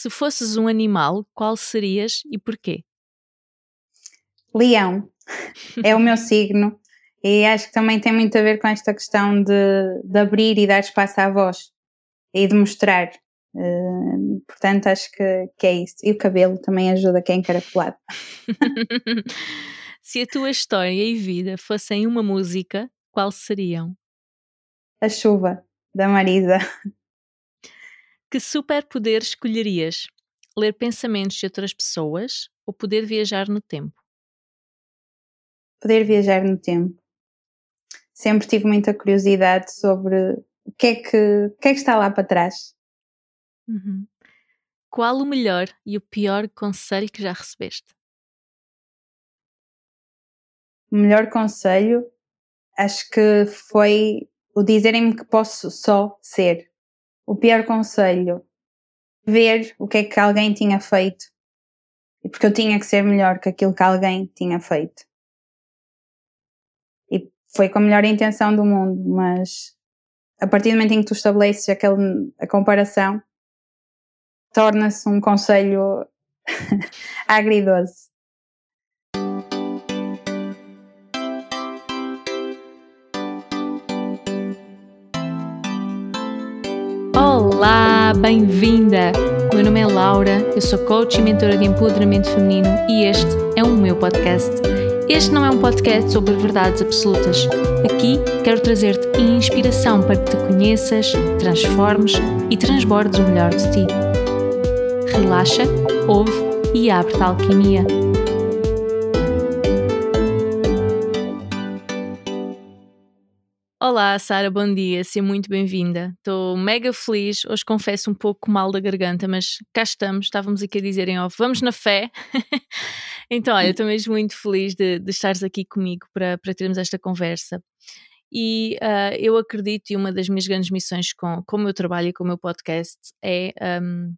Se fosses um animal, qual serias e porquê? Leão. É o meu signo. E acho que também tem muito a ver com esta questão de, de abrir e dar espaço à voz e de mostrar. Uh, portanto, acho que, que é isso. E o cabelo também ajuda quem é encaracolado. Se a tua história e vida fossem uma música, qual seriam? A Chuva, da Marisa. Que superpoder escolherias? Ler pensamentos de outras pessoas ou poder viajar no tempo? Poder viajar no tempo. Sempre tive muita curiosidade sobre o que é que, o que, é que está lá para trás. Uhum. Qual o melhor e o pior conselho que já recebeste? O melhor conselho acho que foi o dizerem-me que posso só ser. O pior conselho, ver o que é que alguém tinha feito. E porque eu tinha que ser melhor que aquilo que alguém tinha feito. E foi com a melhor intenção do mundo, mas a partir do momento em que tu estabeleces aquele, a comparação, torna-se um conselho agridoce. Olá, bem-vinda! Meu nome é Laura, eu sou coach e mentora de empoderamento feminino e este é o meu podcast. Este não é um podcast sobre verdades absolutas. Aqui quero trazer-te inspiração para que te conheças, transformes e transbordes o melhor de ti. Relaxa, ouve e abre-te a alquimia. Olá, Sara, bom dia, seja muito bem-vinda. Estou mega feliz. Hoje confesso um pouco mal da garganta, mas cá estamos. Estávamos aqui a dizer em off, vamos na fé. então, olha, estou mesmo muito feliz de, de estares aqui comigo para, para termos esta conversa. E uh, eu acredito, e uma das minhas grandes missões com, com o meu trabalho e com o meu podcast é um,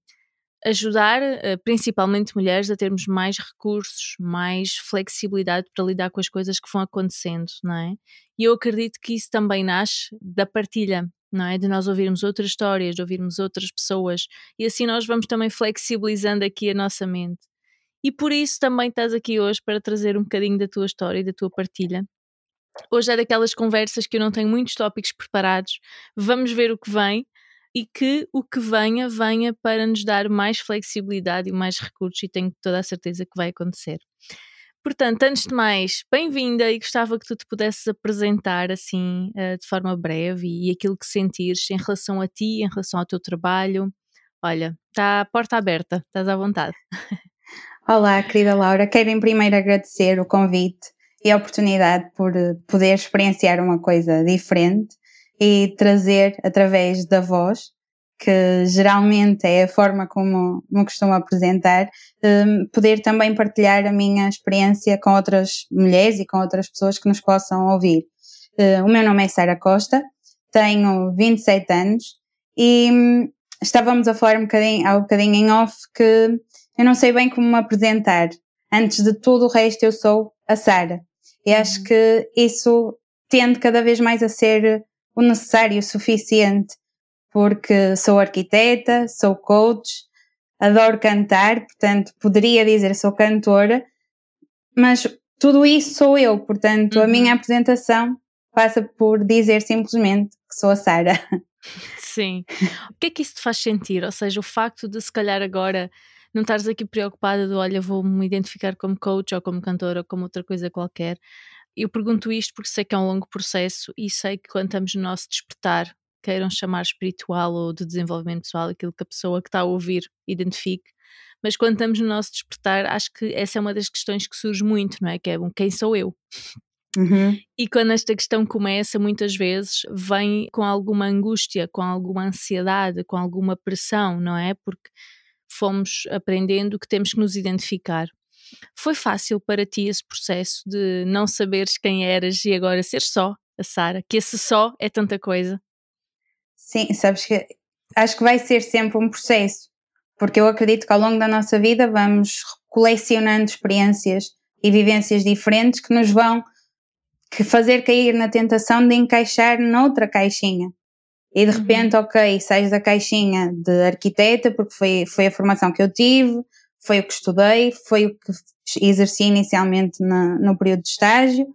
ajudar uh, principalmente mulheres a termos mais recursos, mais flexibilidade para lidar com as coisas que vão acontecendo, não é? E eu acredito que isso também nasce da partilha, não é? De nós ouvirmos outras histórias, de ouvirmos outras pessoas e assim nós vamos também flexibilizando aqui a nossa mente. E por isso também estás aqui hoje para trazer um bocadinho da tua história e da tua partilha. Hoje é daquelas conversas que eu não tenho muitos tópicos preparados, vamos ver o que vem e que o que venha, venha para nos dar mais flexibilidade e mais recursos, e tenho toda a certeza que vai acontecer. Portanto, antes de mais, bem-vinda e gostava que tu te pudesses apresentar assim uh, de forma breve e, e aquilo que sentires em relação a ti, em relação ao teu trabalho. Olha, está a porta aberta, estás à vontade. Olá, querida Laura, quero em primeiro agradecer o convite e a oportunidade por eh, poder experienciar uma coisa diferente e trazer através da voz, que geralmente é a forma como me costumo apresentar, um, poder também partilhar a minha experiência com outras mulheres e com outras pessoas que nos possam ouvir. Uh, o meu nome é Sara Costa, tenho 27 anos e um, estávamos a falar um bocadinho, há um bocadinho em off que eu não sei bem como me apresentar. Antes de tudo o resto eu sou a Sara. E acho uhum. que isso tende cada vez mais a ser o necessário, o suficiente, porque sou arquiteta, sou coach, adoro cantar, portanto, poderia dizer sou cantora, mas tudo isso sou eu, portanto, uhum. a minha apresentação passa por dizer simplesmente que sou a Sara. Sim. O que é que isso te faz sentir? Ou seja, o facto de se calhar agora não estares aqui preocupada de olha, vou-me identificar como coach ou como cantora ou como outra coisa qualquer. Eu pergunto isto porque sei que é um longo processo e sei que quando estamos no nosso despertar, queiram chamar espiritual ou de desenvolvimento pessoal, aquilo que a pessoa que está a ouvir identifique, mas quando estamos no nosso despertar, acho que essa é uma das questões que surge muito, não é? Que é bom, quem sou eu? Uhum. E quando esta questão começa, muitas vezes vem com alguma angústia, com alguma ansiedade, com alguma pressão, não é? Porque fomos aprendendo que temos que nos identificar. Foi fácil para ti esse processo de não saberes quem eras e agora ser só a Sara? Que esse só é tanta coisa. Sim, sabes que acho que vai ser sempre um processo, porque eu acredito que ao longo da nossa vida vamos colecionando experiências e vivências diferentes que nos vão que fazer cair na tentação de encaixar noutra caixinha. E de repente, uhum. ok, sais da caixinha de arquiteta, porque foi, foi a formação que eu tive, foi o que estudei, foi o que exerci inicialmente na, no período de estágio,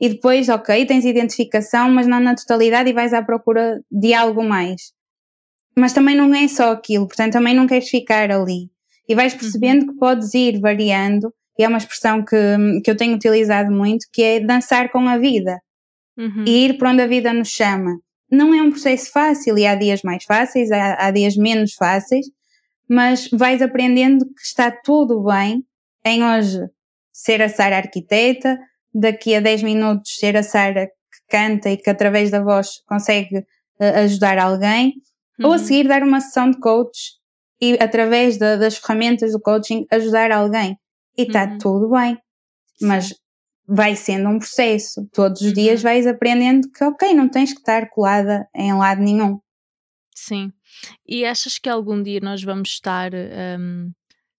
e depois, ok, tens identificação, mas não na totalidade e vais à procura de algo mais. Mas também não é só aquilo, portanto também não queres ficar ali. E vais percebendo uhum. que podes ir variando, e é uma expressão que, que eu tenho utilizado muito, que é dançar com a vida. Uhum. E ir para onde a vida nos chama. Não é um processo fácil e há dias mais fáceis, há, há dias menos fáceis, mas vais aprendendo que está tudo bem em hoje ser a Sara arquiteta, daqui a 10 minutos ser a Sara que canta e que através da voz consegue uh, ajudar alguém, uhum. ou a uhum. seguir dar uma sessão de coach e através de, das ferramentas do coaching ajudar alguém. E está uhum. tudo bem. Mas vai sendo um processo. Todos os uhum. dias vais aprendendo que, ok, não tens que estar colada em lado nenhum. Sim. E achas que algum dia nós vamos estar um,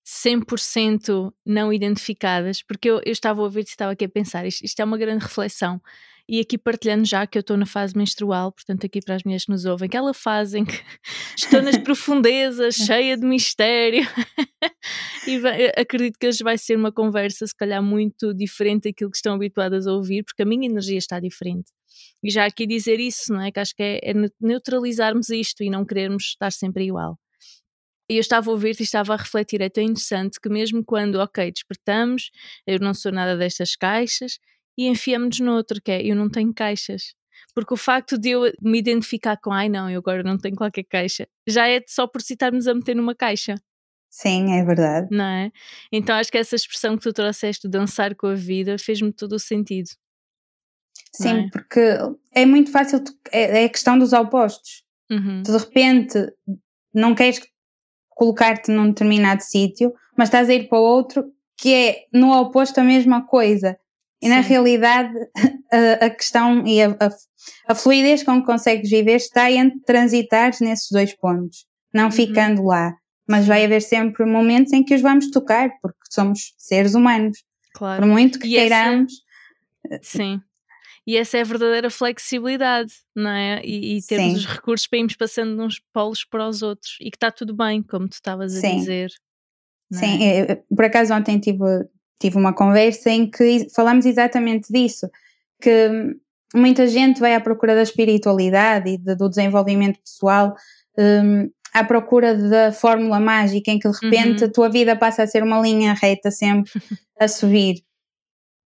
100% não identificadas, porque eu, eu estava a ouvir e estava aqui a pensar, isto, isto, é uma grande reflexão. E aqui partilhando já que eu estou na fase menstrual, portanto, aqui para as mulheres que nos ouvem, aquela fase em que estou nas profundezas, cheia de mistério, e vai, acredito que hoje vai ser uma conversa, se calhar, muito diferente daquilo que estão habituadas a ouvir, porque a minha energia está diferente. E já aqui dizer isso, não é? Que acho que é, é neutralizarmos isto e não querermos estar sempre igual. E eu estava a ouvir-te e estava a refletir, é tão interessante que mesmo quando, ok, despertamos, eu não sou nada destas caixas, e enfiamos-nos noutro, que é, eu não tenho caixas. Porque o facto de eu me identificar com, ai não, eu agora não tenho qualquer caixa, já é só por citarmos a meter numa caixa. Sim, é verdade. Não é? Então acho que essa expressão que tu trouxeste, dançar com a vida, fez-me todo o sentido. Sim, é? porque é muito fácil, é, é a questão dos opostos. Uhum. Tu de repente não queres colocar-te num determinado sítio, mas estás a ir para outro que é no oposto a mesma coisa. E Sim. na realidade a, a questão e a, a, a, fluidez com que consegues viver está entre transitar nesses dois pontos, não uhum. ficando lá. Mas vai haver sempre momentos em que os vamos tocar, porque somos seres humanos. Claro. Por muito que e queiramos. Essa... Sim. E essa é a verdadeira flexibilidade, não é? E, e termos Sim. os recursos para irmos passando de uns polos para os outros e que está tudo bem, como tu estavas a Sim. dizer. Sim, é? por acaso ontem tive, tive uma conversa em que falamos exatamente disso, que muita gente vai à procura da espiritualidade e de, do desenvolvimento pessoal um, à procura da fórmula mágica em que de repente uhum. a tua vida passa a ser uma linha reta sempre a subir.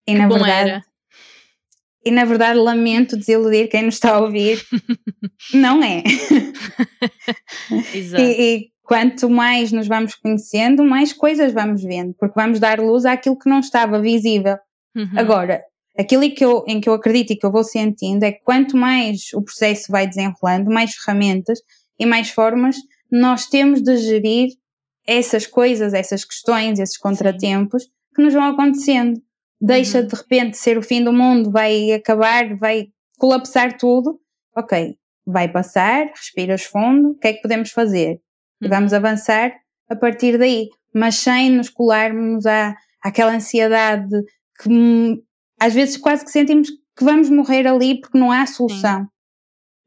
E que na verdade era. E na verdade lamento desiludir quem nos está a ouvir. não é. Exato. E, e, quanto mais nos vamos conhecendo, mais coisas vamos vendo, porque vamos dar luz àquilo que não estava visível. Uhum. Agora, aquilo que eu, em que eu acredito e que eu vou sentindo é que quanto mais o processo vai desenrolando, mais ferramentas e mais formas nós temos de gerir essas coisas, essas questões, esses contratempos Sim. que nos vão acontecendo deixa uhum. de repente ser o fim do mundo, vai acabar, vai colapsar tudo. Ok, vai passar, respiras fundo, o que é que podemos fazer? Uhum. Vamos avançar a partir daí, mas sem nos colarmos à, àquela ansiedade que às vezes quase que sentimos que vamos morrer ali porque não há solução. Sim.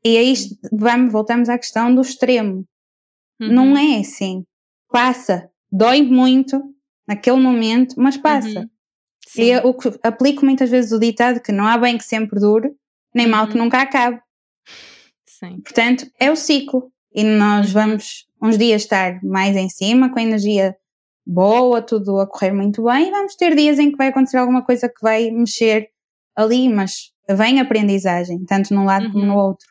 E aí vamos, voltamos à questão do extremo. Uhum. Não é assim. Passa. Dói muito naquele momento, mas passa. Uhum. E eu aplico muitas vezes o ditado que não há bem que sempre dure, nem uhum. mal que uhum. nunca acabe. Sim. Portanto, é o ciclo. E nós uhum. vamos uns dias estar mais em cima, com a energia boa, tudo a correr muito bem, e vamos ter dias em que vai acontecer alguma coisa que vai mexer ali, mas vem aprendizagem, tanto num lado uhum. como no uhum. outro.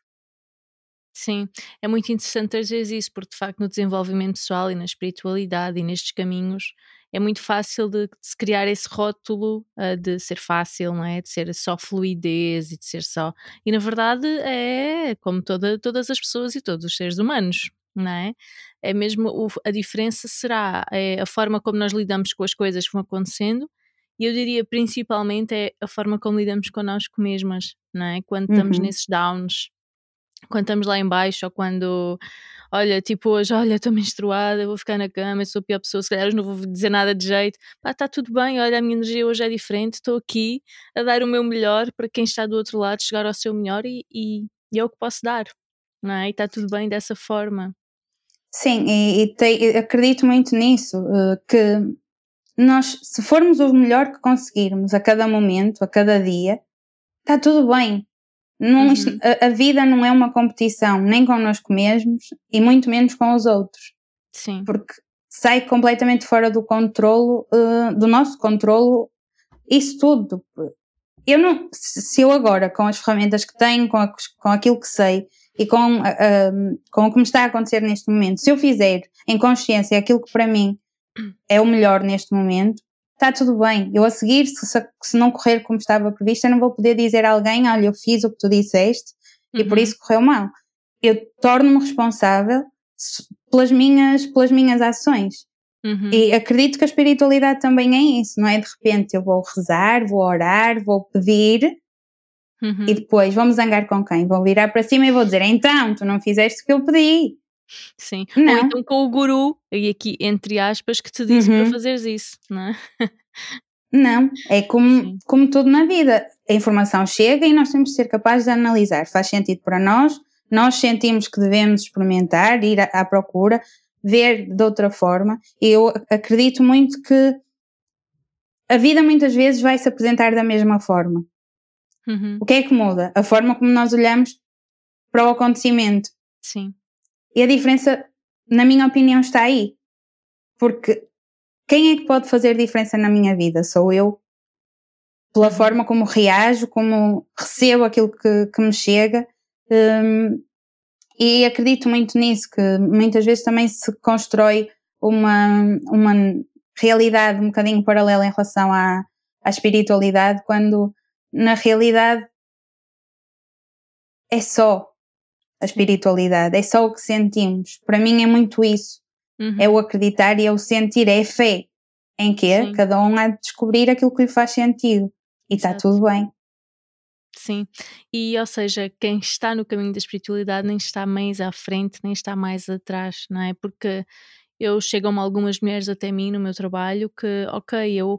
Sim, é muito interessante às vezes isso, porque de facto no desenvolvimento pessoal e na espiritualidade e nestes caminhos é muito fácil de, de se criar esse rótulo uh, de ser fácil, não é? De ser só fluidez e de ser só. E na verdade é como toda, todas as pessoas e todos os seres humanos, não é? É mesmo o, a diferença será é a forma como nós lidamos com as coisas que vão acontecendo e eu diria principalmente é a forma como lidamos connosco mesmas, não é? Quando uhum. estamos nesses downs, quando estamos lá embaixo ou quando olha, tipo hoje, olha, estou menstruada, vou ficar na cama, sou a pior pessoa, se calhar hoje não vou dizer nada de jeito, pá, está tudo bem, olha, a minha energia hoje é diferente, estou aqui a dar o meu melhor para quem está do outro lado chegar ao seu melhor e, e, e é o que posso dar. não é? E está tudo bem dessa forma. Sim, e, e te, acredito muito nisso, uh, que nós, se formos o melhor que conseguirmos a cada momento, a cada dia, está tudo bem. Não, uhum. a, a, vida não é uma competição, nem connosco mesmos e muito menos com os outros. Sim. Porque sai completamente fora do controlo, uh, do nosso controlo, isso tudo. Eu não, se eu agora, com as ferramentas que tenho, com, a, com aquilo que sei e com, uh, com o que me está a acontecer neste momento, se eu fizer em consciência aquilo que para mim é o melhor neste momento, está tudo bem. Eu a seguir, se, se não correr como estava previsto, eu não vou poder dizer a alguém, olha, eu fiz o que tu disseste uhum. e por uhum. isso correu mal. Eu torno-me responsável pelas minhas, pelas minhas ações. Uhum. E acredito que a espiritualidade também é isso, não é? De repente eu vou rezar, vou orar, vou pedir uhum. e depois vamos zangar com quem? Vou virar para cima e vou dizer, então, tu não fizeste o que eu pedi. Sim. Não. Ou então com o guru, e aqui entre aspas, que te disse uhum. para fazeres isso, não é? Não, é como, como tudo na vida. A informação chega e nós temos de ser capazes de analisar. Faz sentido para nós, nós sentimos que devemos experimentar, ir à, à procura, ver de outra forma. E eu acredito muito que a vida muitas vezes vai se apresentar da mesma forma. Uhum. O que é que muda? A forma como nós olhamos para o acontecimento. Sim. E a diferença, na minha opinião, está aí. Porque quem é que pode fazer diferença na minha vida? Sou eu. Pela uhum. forma como reajo, como recebo aquilo que, que me chega. Um, e acredito muito nisso, que muitas vezes também se constrói uma, uma realidade um bocadinho paralela em relação à, à espiritualidade, quando na realidade é só a espiritualidade, é só o que sentimos. Para mim é muito isso. Uhum. É o acreditar e é o sentir, é a fé. Em que Sim. cada um há de descobrir aquilo que lhe faz sentido. E está tudo bem. Sim, e ou seja, quem está no caminho da espiritualidade nem está mais à frente, nem está mais atrás, não é? Porque eu chegam-me algumas mulheres até mim no meu trabalho que, ok, eu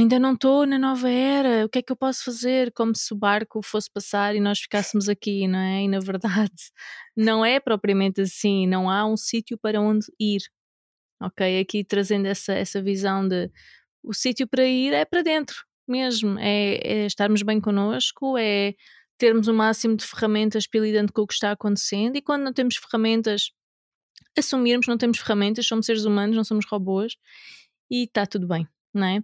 ainda não estou na nova era, o que é que eu posso fazer? Como se o barco fosse passar e nós ficássemos aqui, não é? E na verdade não é propriamente assim, não há um sítio para onde ir, ok? Aqui trazendo essa, essa visão de o sítio para ir é para dentro mesmo, é, é estarmos bem connosco, é termos o máximo de ferramentas para com o que está acontecendo e quando não temos ferramentas, assumirmos não temos ferramentas, somos seres humanos, não somos robôs e está tudo bem não é?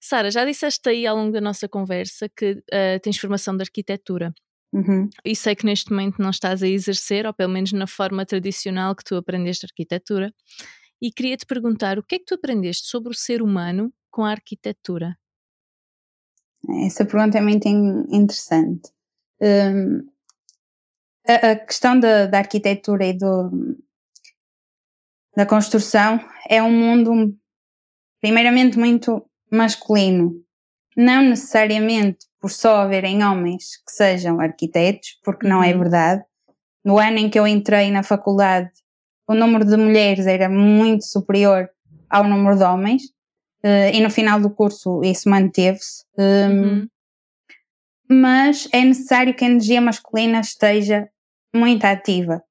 Sara, já disseste aí ao longo da nossa conversa que uh, tens formação de arquitetura. Uhum. E sei que neste momento não estás a exercer, ou pelo menos na forma tradicional que tu aprendeste arquitetura. E queria te perguntar o que é que tu aprendeste sobre o ser humano com a arquitetura? Essa pergunta é muito interessante. Um, a, a, questão da, da arquitetura e do, da construção é um mundo primeiramente muito masculino. Não necessariamente por só haverem homens que sejam arquitetos, porque não é uhum. verdade. No ano em que eu entrei na faculdade, o número de mulheres era muito superior ao número de homens, uh, e no final do curso isso manteve-se. Um, uhum. Mas é necessário que a energia masculina esteja muito ativa,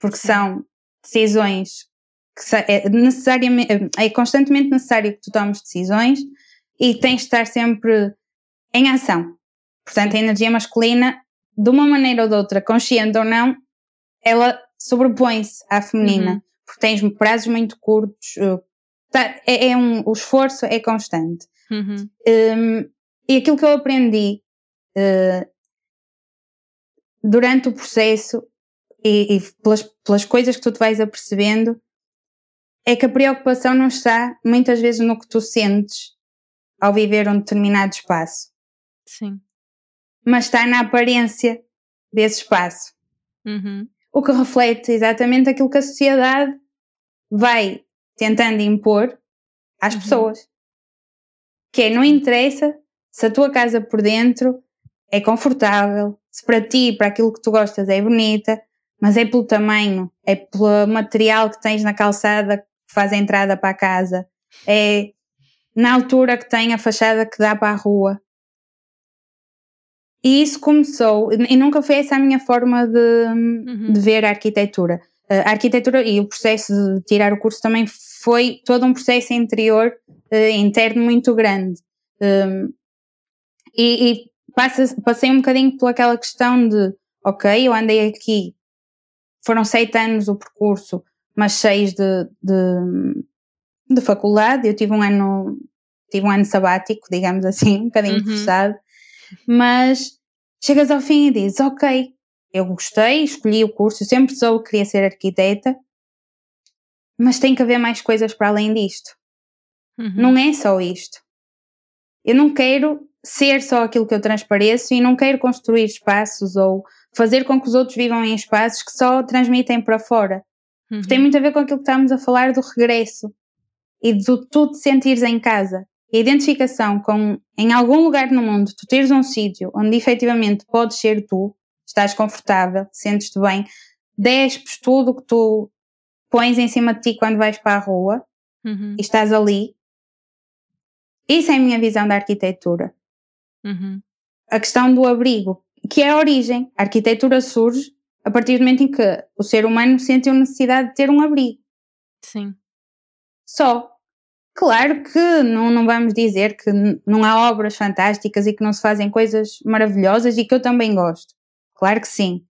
porque são decisões que é necessariamente, é constantemente necessário que tu tomes decisões e tens de estar sempre em ação. Portanto, a energia masculina, de uma maneira ou de outra, consciente ou não, ela sobrepõe-se à feminina, uhum. porque tens prazos muito curtos, uh, tá, é, é, um, o esforço é constante. Uhum. Um, e aquilo que eu aprendi uh, durante o processo e, e pelas, pelas coisas que tu te vais apercebendo é que a preocupação não está muitas vezes no que tu sentes ao viver um determinado espaço. Sim. Mas está na aparência desse espaço. Uhum. O que reflete exatamente aquilo que a sociedade vai tentando impor às uhum. pessoas. Que é, não interessa se a tua casa por dentro é confortável, se para ti, para aquilo que tu gostas é bonita, mas é pelo tamanho, é pelo material que tens na calçada faz a entrada para a casa, é na altura que tem a fachada que dá para a rua. e isso começou, e nunca foi essa a minha forma de, uhum. de ver a arquitetura. A arquitetura e o processo de tirar o curso também foi todo um processo interior, uh, interno muito grande. Um, e, e passa, passei um bocadinho pelaquela questão de, ok, eu andei aqui, foram sete anos o percurso, mas seis de, de, de faculdade, eu tive um ano, tive um ano sabático, digamos assim, um bocadinho uhum. forçado, mas chegas ao fim e dizes, ok, eu gostei, escolhi o curso, sempre soube que queria ser arquiteta, mas tem que haver mais coisas para além disto. Uhum. Não é só isto. Eu não quero ser só aquilo que eu transpareço e não quero construir espaços ou fazer com que os outros vivam em espaços que só transmitem para fora. Uhum. Tem muito a ver com aquilo que estamos a falar do regresso e do tu te sentires em casa. A identificação com, em algum lugar no mundo, tu teres um sítio onde efetivamente podes ser tu, estás confortável, sentes-te bem, despes tudo o que tu pões em cima de ti quando vais para a rua uhum. e estás ali. Isso é a minha visão da arquitetura. Uhum. A questão do abrigo, que é a origem. A arquitetura surge a partir do momento em que o ser humano sentiu necessidade de ter um abrigo. Sim. Só. Claro que não, não vamos dizer que não há obras fantásticas e que não se fazem coisas maravilhosas e que eu também gosto. Claro que sim.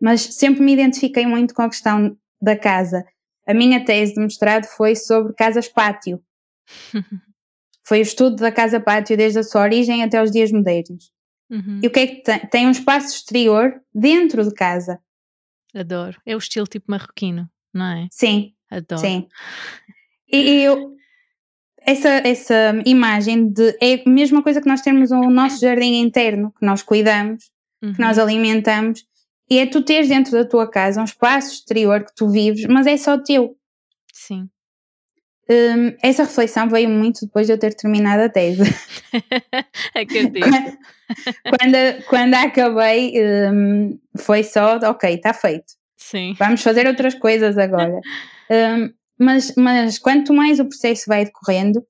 Mas sempre me identifiquei muito com a questão da casa. A minha tese de mestrado foi sobre casas-pátio. foi o estudo da casa-pátio desde a sua origem até os dias modernos. Uhum. E o que é que tem? Tem um espaço exterior dentro de casa. Adoro. É o estilo tipo marroquino, não é? Sim. Adoro. Sim. E, eu, essa, essa imagem de. É a mesma coisa que nós temos o nosso jardim interno, que nós cuidamos, uhum. que nós alimentamos, e é tu teres dentro da tua casa um espaço exterior que tu vives, mas é só teu. Sim. Um, essa reflexão veio muito depois de eu ter terminado a tese. Acredito. quando, quando, acabei, um, foi só, ok, está feito. Sim. Vamos fazer outras coisas agora. Um, mas, mas quanto mais o processo vai decorrendo,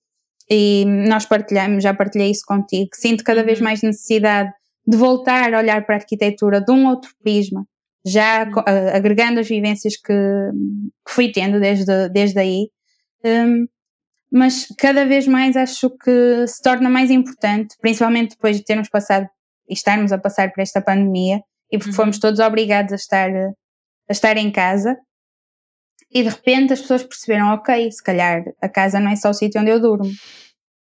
e nós partilhamos, já partilhei isso contigo, sinto cada vez uhum. mais necessidade de voltar a olhar para a arquitetura de um outro prisma, já uhum. agregando as vivências que, que fui tendo desde, desde aí. Um, mas cada vez mais acho que se torna mais importante, principalmente depois de termos passado e estarmos a passar por esta pandemia e porque uhum. fomos todos obrigados a estar, a estar em casa, e de repente as pessoas perceberam, ok, se calhar a casa não é só o sítio onde eu durmo.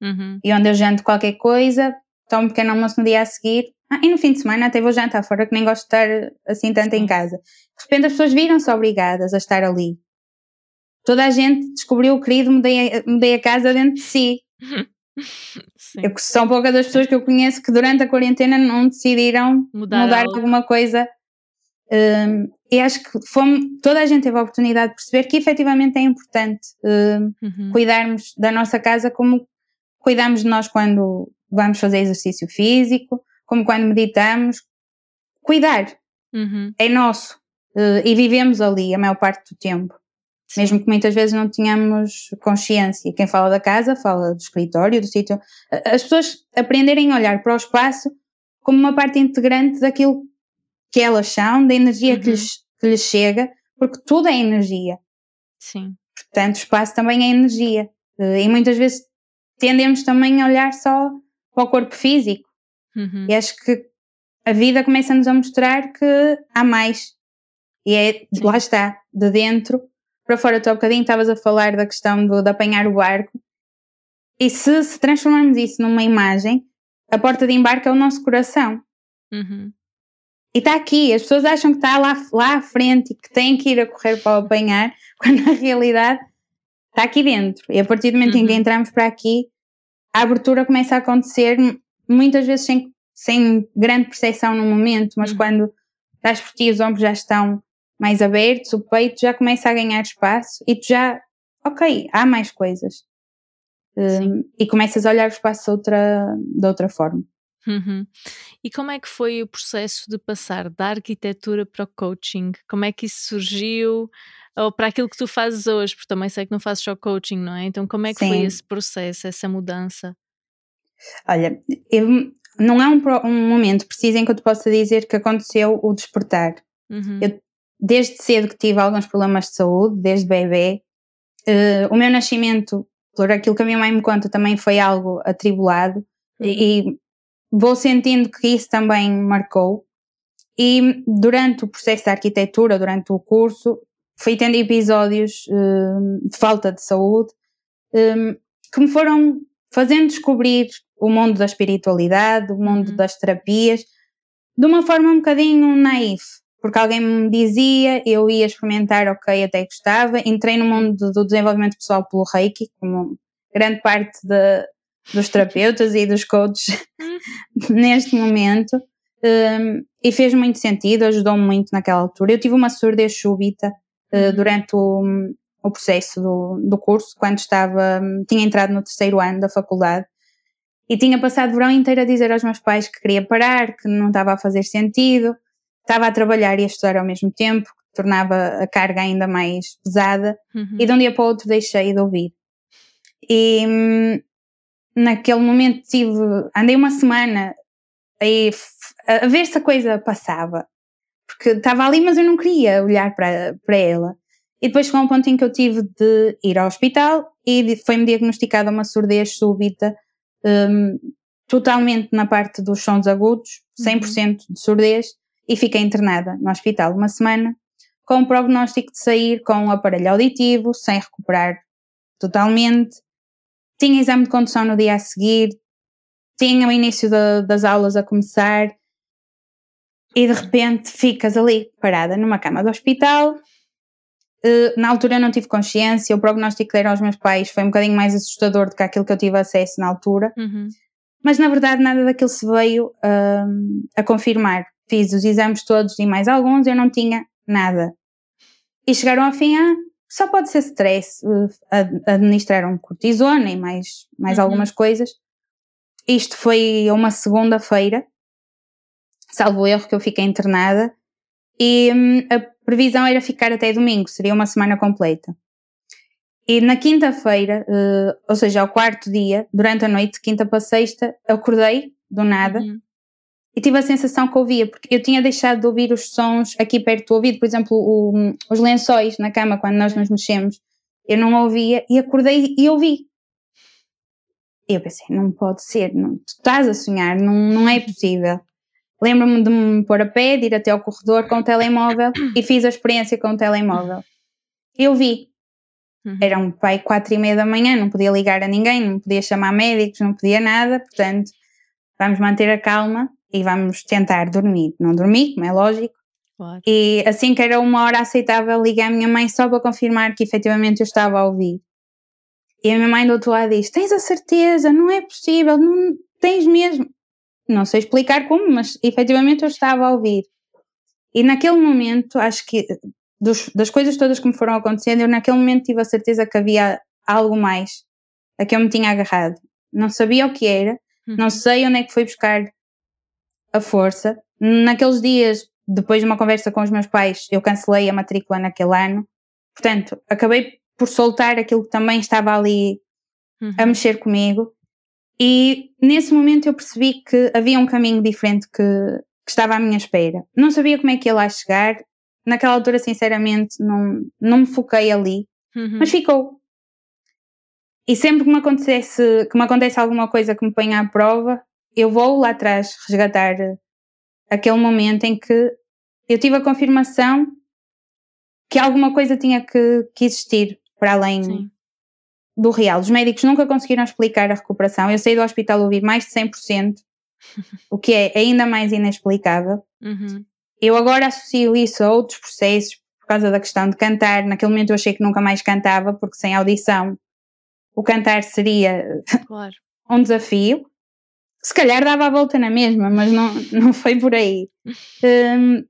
Uhum. E onde eu janto qualquer coisa, tomo um pequeno almoço no dia a seguir. Ah, e no fim de semana até vou jantar fora, que nem gosto de estar assim tanto em casa. De repente as pessoas viram-se obrigadas a estar ali. Toda a gente descobriu o querido, mudei, mudei a casa dentro de si. Eu, são poucas as pessoas que eu conheço que durante a quarentena não decidiram mudar, mudar alguma coisa um, e acho que fomos, toda a gente teve a oportunidade de perceber que efetivamente é importante um, uhum. cuidarmos da nossa casa como cuidamos de nós quando vamos fazer exercício físico, como quando meditamos. Cuidar uhum. é nosso uh, e vivemos ali a maior parte do tempo. Sim. Mesmo que muitas vezes não tenhamos consciência. Quem fala da casa fala do escritório, do sítio. As pessoas aprenderem a olhar para o espaço como uma parte integrante daquilo que elas são, da energia uhum. que, lhes, que lhes chega, porque tudo é energia. Sim. Portanto, o espaço também é energia. E muitas vezes tendemos também a olhar só para o corpo físico. Uhum. E acho que a vida começa-nos a mostrar que há mais. E é, Sim. lá está, de dentro para fora. Tu há bocadinho estavas a falar da questão do, de apanhar o barco. E se, se transformarmos isso numa imagem, a porta de embarque é o nosso coração. Uhum. E está aqui, as pessoas acham que está lá, lá à frente e que têm que ir a correr para o apanhar, quando na realidade está aqui dentro. E a partir do momento uhum. em que uhum. entramos para aqui, a abertura começa a acontecer muitas vezes sem, sem grande percepção no momento, mas uhum. quando estás por ti, os ombros já estão mais abertos, o peito já começa a ganhar espaço e tu já, ok, há mais coisas. Um, e começas a olhar o espaço de outra, de outra forma. Uhum. E como é que foi o processo de passar da arquitetura para o coaching? Como é que isso surgiu? Ou para aquilo que tu fazes hoje? Porque também sei que não fazes só coaching, não é? Então, como é que Sim. foi esse processo, essa mudança? Olha, eu, não é um, um, momento preciso em que eu te possa dizer que aconteceu o despertar. Uhum. Eu, desde cedo que tive alguns problemas de saúde, desde bebê, uh, o meu nascimento, por aquilo que a minha mãe me conta, também foi algo atribulado uhum. e, e vou sentindo que isso também marcou. E durante o processo de arquitetura, durante o curso, fui tendo episódios uh, de falta de saúde um, que me foram fazendo descobrir o mundo da espiritualidade, o mundo uhum. das terapias, de uma forma um bocadinho naif, porque alguém me dizia, eu ia experimentar, ok, até gostava, entrei no mundo do desenvolvimento pessoal pelo Reiki, como grande parte de, dos terapeutas e dos coaches neste momento, um, e fez muito sentido, ajudou-me muito naquela altura. Eu tive uma surdez súbita uh, durante o, o processo do, do curso, quando estava, tinha entrado no terceiro ano da faculdade, e tinha passado o verão inteiro a dizer aos meus pais que queria parar, que não estava a fazer sentido, estava a trabalhar e a estudar ao mesmo tempo, que tornava a carga ainda mais pesada, uhum. e de um dia para o outro deixei de ouvir. E hum, naquele momento tive, andei uma semana aí a, ver se a coisa passava, porque estava ali, mas eu não queria olhar para, para ela. E depois chegou um ponto em que eu tive de ir ao hospital e foi-me diagnosticada uma surdez súbita, um, totalmente na parte dos sons agudos, 100% uhum. de surdez, e fiquei internada no hospital uma semana, com o prognóstico de sair com um aparelho auditivo, sem recuperar totalmente. Tinha exame de condução no dia a seguir, tinha o início de, das aulas a começar, e de repente ficas ali parada numa cama do hospital, Uh, na altura eu não tive consciência, o prognóstico que deram aos meus pais foi um bocadinho mais assustador do que aquilo que eu tive acesso na altura, uhum. mas na verdade nada daquilo se veio uh, a confirmar. Fiz os exames todos e mais alguns, eu não tinha nada. E chegaram ao fim, ah, só pode ser stress, uh, administraram cortisona e mais, mais uhum. algumas coisas. Isto foi uma segunda-feira, salvo erro que eu fiquei internada, e um, a previsão era ficar até domingo, seria uma semana completa. E na quinta-feira, uh, ou seja, ao quarto dia, durante a noite, quinta para sexta, acordei do nada uhum. E tive a sensação que ouvia, porque eu tinha deixado de ouvir os sons aqui perto do ouvido, por exemplo, o, os lençóis na cama, quando nós nos mexemos, eu não ouvia e acordei e ouvi. E eu pensei, não pode ser, não, tu estás a sonhar, não, não é possível. Lembro-me de me pôr a pé, de ir até ao corredor com o telemóvel e fiz a experiência com o telemóvel. Eu vi. Uhum. Era um pai quatro e meia da manhã, não podia ligar a ninguém, não podia chamar médicos, não podia nada, portanto, vamos manter a calma e vamos tentar dormir. Não dormi, como é lógico. Claro. E assim que era uma hora aceitável, liguei à minha mãe só para confirmar que efetivamente eu estava a ouvir. E a minha mãe do outro lado diz: Tens a certeza? Não é possível, não tens mesmo. Não sei explicar como, mas efetivamente eu estava a ouvir. E naquele momento, acho que dos, das coisas todas que me foram acontecendo, eu naquele momento tive a certeza que havia algo mais a que eu me tinha agarrado. Não sabia o que era, uhum. não sei onde é que foi buscar a força. Naqueles dias, depois de uma conversa com os meus pais, eu cancelei a matrícula naquele ano. Portanto, acabei por soltar aquilo que também estava ali uhum. a mexer comigo. E nesse momento eu percebi que havia um caminho diferente que, que estava à minha espera. Não sabia como é que ia lá chegar. Naquela altura, sinceramente, não, não me foquei ali, uhum. mas ficou. E sempre que me, acontece, que me acontece alguma coisa que me ponha à prova, eu vou lá atrás resgatar aquele momento em que eu tive a confirmação que alguma coisa tinha que, que existir para além Sim do real. Os médicos nunca conseguiram explicar a recuperação. Eu saí do hospital a ouvir mais de 100%, o que é ainda mais inexplicável. Uhum. Eu agora associo isso a outros processos por causa da questão de cantar. Naquele momento eu achei que nunca mais cantava, porque sem audição o cantar seria claro. um desafio. Se calhar dava a volta na mesma, mas não, não foi por aí. Um,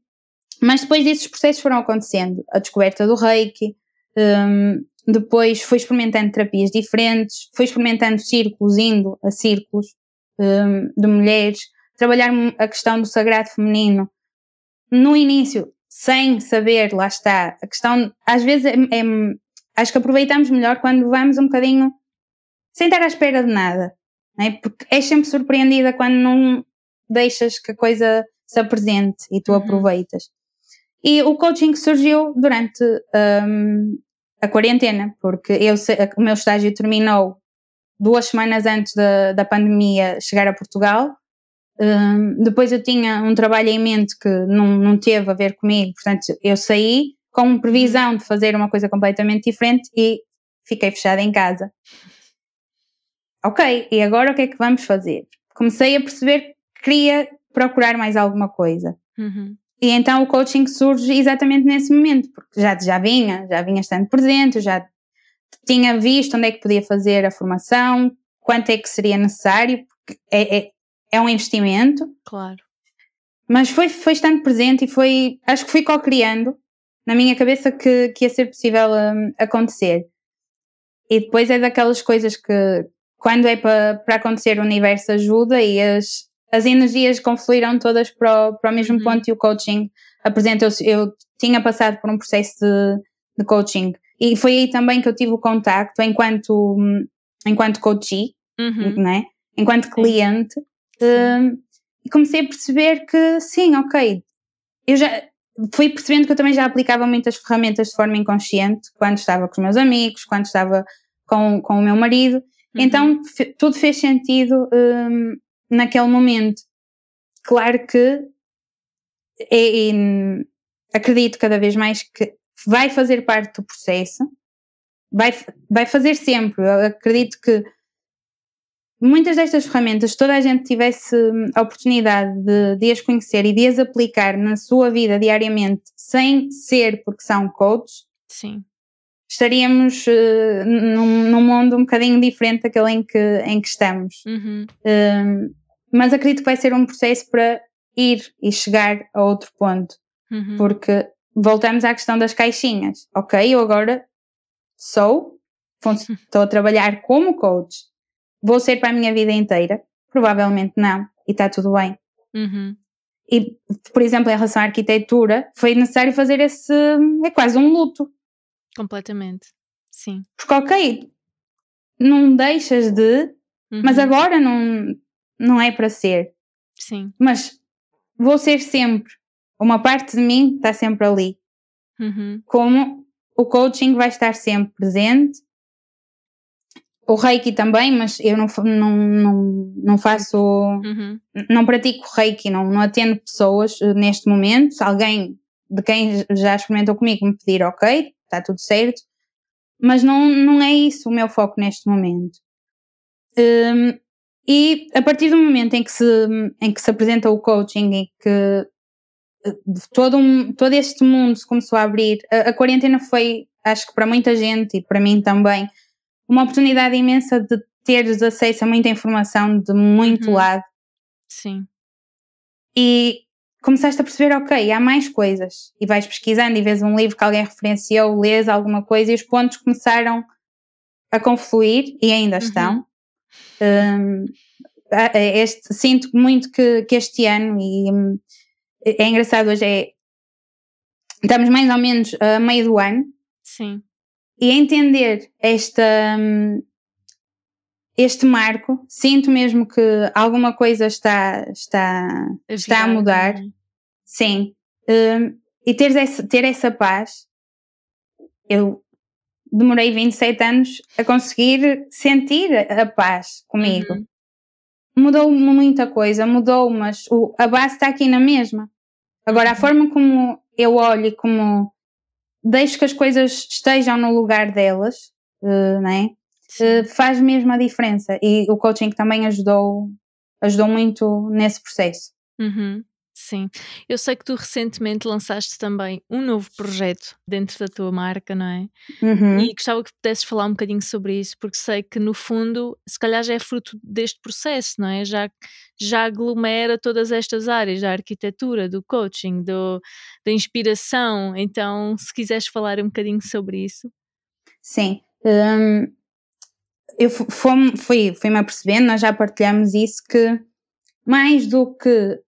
mas depois disso os processos foram acontecendo. A descoberta do reiki, um, depois foi experimentando terapias diferentes, foi experimentando círculos, indo a círculos um, de mulheres, trabalhar a questão do sagrado feminino. No início, sem saber, lá está, a questão, às vezes, é, é, acho que aproveitamos melhor quando vamos um bocadinho sem estar à espera de nada, é? porque és sempre surpreendida quando não, deixas que a coisa se apresente e tu Uhum. aproveitas. E o coaching surgiu durante hum, a quarentena, porque eu, o meu estágio terminou duas semanas antes da, da pandemia chegar a Portugal. Hum, depois eu tinha um trabalho em mente que não, não teve a ver comigo, portanto eu saí com previsão de fazer uma coisa completamente diferente e fiquei fechada em casa. Ok, e agora o que é que vamos fazer? Comecei a perceber que queria procurar mais alguma coisa. Uhum. E então o coaching surge exatamente nesse momento, porque já, já vinha, já vinha estando presente, já tinha visto onde é que podia fazer a formação, quanto é que seria necessário, porque é, é, é um investimento, Claro. mas foi, foi estando presente e foi, acho que fui co-criando na minha cabeça que, que ia ser possível hum, acontecer. E depois é daquelas coisas que, quando é para para acontecer, o universo ajuda e as, as energias confluíram todas para o, para o mesmo Uhum. ponto e o coaching apresenta. Eu, eu tinha passado por um processo de, de coaching e foi aí também que eu tive o contacto enquanto, enquanto coachee, Uhum. né? enquanto cliente, hum, e comecei a perceber que sim, ok, eu já fui percebendo que eu também já aplicava muitas ferramentas de forma inconsciente quando estava com os meus amigos, quando estava com, com o meu marido, Uhum. então fe- tudo fez sentido hum, naquele momento. Claro que e- e acredito cada vez mais que vai fazer parte do processo, vai, vai fazer sempre. Eu acredito que muitas destas ferramentas, se toda a gente tivesse hum, a oportunidade de, de as conhecer e de as aplicar na sua vida diariamente, sem ser porque são coaches, Sim. Estaríamos eh, num, num mundo um bocadinho diferente daquele em que, em que estamos. Uhum. Hum, mas acredito que vai ser um processo para ir e chegar a outro ponto, Uhum. porque voltamos à questão das caixinhas. Ok, eu agora sou, estou a trabalhar como coach, vou ser para a minha vida inteira? Provavelmente não, e está tudo bem. Uhum. E, por exemplo, em relação à arquitetura, foi necessário fazer esse. é quase um luto. Completamente. Sim. Porque, ok, não deixas de, mas Uhum. agora não, não é para ser. Sim. Mas vou ser sempre. Uma parte de mim está sempre ali. Uhum. Como o coaching vai estar sempre presente. O reiki também, mas eu não, não, não, não faço. Uhum. Não pratico reiki, não, não atendo pessoas eh, neste momento. Se alguém de quem já experimentou comigo me pedir, ok, está tudo certo. Mas não, não é isso o meu foco neste momento. Hum, e a partir do momento em que se, em que se apresenta o coaching e que eh, todo, um, todo este mundo se começou a abrir, a, a quarentena foi, acho que para muita gente e para mim também, uma oportunidade imensa de teres acesso a muita informação de muito Uhum. lado Sim. e começaste a perceber, ok, há mais coisas. E vais pesquisando e vês um livro que alguém referenciou, lês alguma coisa e os pontos começaram a confluir e ainda Uhum. estão. A- este, sinto muito que, que este ano, e hum, é engraçado, hoje é. Estamos mais ou menos a meio do ano Sim. e entender esta, hum, este marco, sinto mesmo que alguma coisa está, está, está a mudar. uhum. Sim. Hum, e teres essa, ter essa paz, eu demorei 27 anos a conseguir sentir a a paz comigo. Uhum. Mudou muita coisa, mudou, mas o, a base está aqui na mesma. Agora, a Uhum. forma como eu olho e como deixo que as coisas estejam no lugar delas, eh, né? Faz mesmo a diferença. E o coaching também ajudou, ajudou muito nesse processo. Uhum, Sim, eu sei que tu recentemente lançaste também um novo projeto dentro da tua marca, não é? Uhum. E gostava que pudesses falar um bocadinho sobre isso, porque sei que no fundo, se calhar já é fruto deste processo, não é? Já, já aglomera todas estas áreas, da arquitetura, do coaching, do, da inspiração. Então, se quiseres falar um bocadinho sobre isso. Sim. Hum, eu fu- fui, fui, fui-me apercebendo, nós já partilhamos isso, que mais do que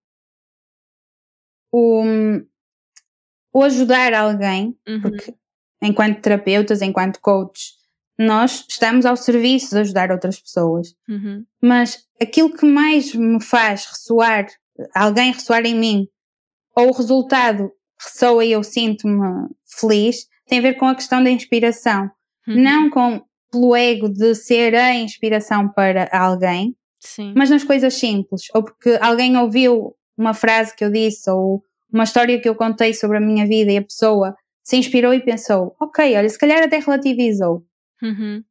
o, o ajudar alguém, Uhum, porque enquanto terapeutas, enquanto coaches, nós estamos ao serviço de ajudar outras pessoas. uhum, Mas aquilo que mais me faz ressoar alguém ressoar em mim, ou o resultado ressoa e eu sinto-me feliz, tem a ver com a questão da inspiração. Uhum. Não com pelo ego de ser a inspiração para alguém, Sim. mas nas coisas simples, ou porque alguém ouviu uma frase que eu disse, ou uma história que eu contei sobre a minha vida e a pessoa se inspirou e pensou: ok, olha, se calhar até relativizou. Uhum.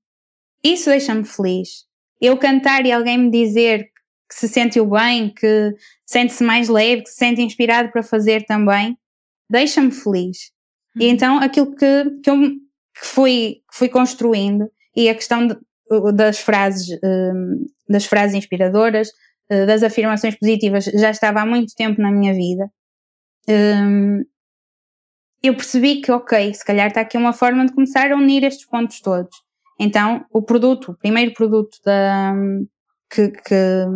Isso deixa-me feliz. Eu cantar e alguém me dizer que se sentiu bem, que sente-se mais leve, que se sente inspirado para fazer também, deixa-me feliz. Uhum. E então aquilo que, que eu que fui, que fui construindo e a questão de, das frases, um, das frases inspiradoras, uh, das afirmações positivas já estava há muito tempo na minha vida. Um, eu percebi que, ok, se calhar está aqui uma forma de começar a unir estes pontos todos. Então, o produto, o primeiro produto da, que, que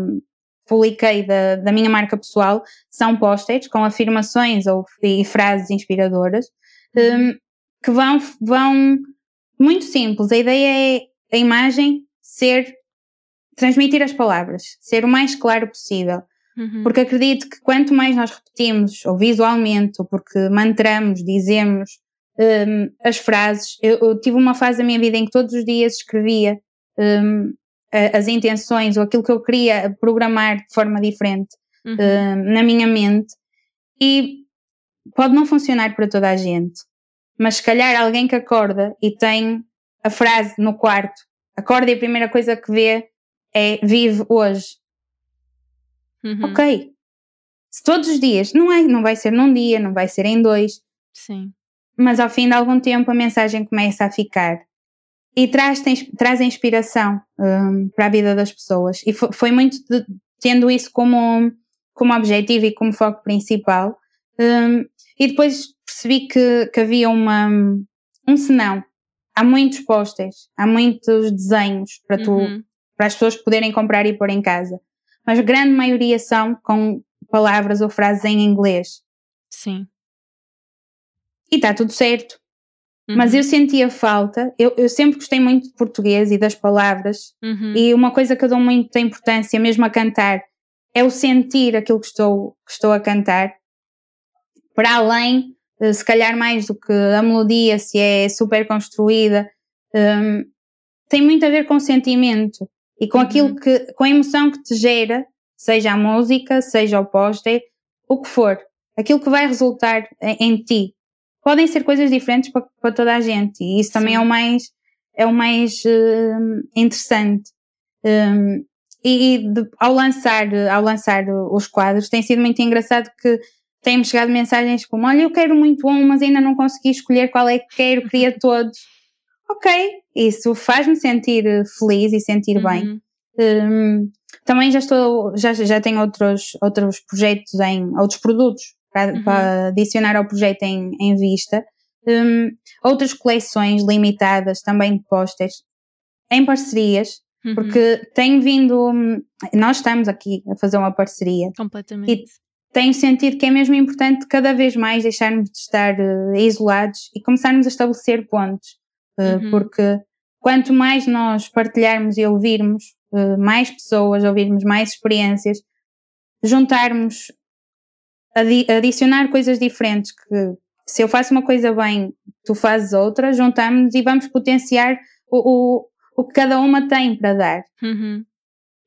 publiquei da, da, minha marca pessoal são posters com afirmações ou, e frases inspiradoras que vão, vão muito simples. A ideia é a imagem ser transmitir as palavras, ser o mais claro possível. Uhum. Porque acredito que quanto mais nós repetimos, ou visualmente, ou porque mantramos, dizemos um, as frases, eu, eu, tive uma fase da minha vida em que todos os dias escrevia um, as intenções ou aquilo que eu queria programar de forma diferente uhum. um, na minha mente e pode não funcionar para toda a gente, mas se calhar alguém que acorda e tem a frase no quarto, acorda e a primeira coisa que vê é vive hoje Uhum. Ok. Se todos os dias, não é, não vai ser num dia, não vai ser em dois. Sim. Mas ao fim de algum tempo a mensagem começa a ficar e traz, traz a inspiração um, para a vida das pessoas. E foi, foi muito de, tendo isso como, como objetivo e como foco principal. Um, e depois percebi que, que havia uma, um senão. Há muitos posters, há muitos desenhos para tu, uhum. para as pessoas poderem comprar e pôr em casa mas a grande maioria são com palavras ou frases em inglês. Sim. E está tudo certo. Uhum. Mas eu sentia falta, eu, eu, sempre gostei muito de português e das palavras, uhum. e uma coisa que eu dou muita importância, mesmo a cantar, é o sentir aquilo que estou, que estou a cantar, para além, se calhar mais do que a melodia, se é super construída, um, tem muito a ver com o sentimento e com uhum. aquilo que, com a emoção que te gera, seja a música, seja o póster, o que for, aquilo que vai resultar em, em ti. Podem ser coisas diferentes para, para, toda a gente e isso também é o mais, é o mais uh, interessante. Um, e, e de, ao lançar, ao lançar os quadros tem sido muito engraçado que têm-me chegado mensagens como olha eu quero muito um mas ainda não consegui escolher qual é que quero, queria todos ok, isso faz-me sentir feliz e sentir uhum. bem. Um, também já estou, já, já tenho outros, outros projetos em, outros produtos para, uhum. para adicionar ao projeto em, em vista. Um, outras coleções limitadas também de posters em parcerias, uhum. porque tenho vindo, hum, nós estamos aqui a fazer uma parceria. Completamente. Tenho sentido que é mesmo importante cada vez mais deixarmos de estar uh, isolados e começarmos a estabelecer pontos. Eh, uhum. porque quanto mais nós partilharmos e ouvirmos uh, mais pessoas, ouvirmos mais experiências, juntarmos, adi adicionar coisas diferentes que se eu faço uma coisa bem, tu fazes outra, juntamos e vamos potenciar o, o, o que cada uma tem para dar. Uhum.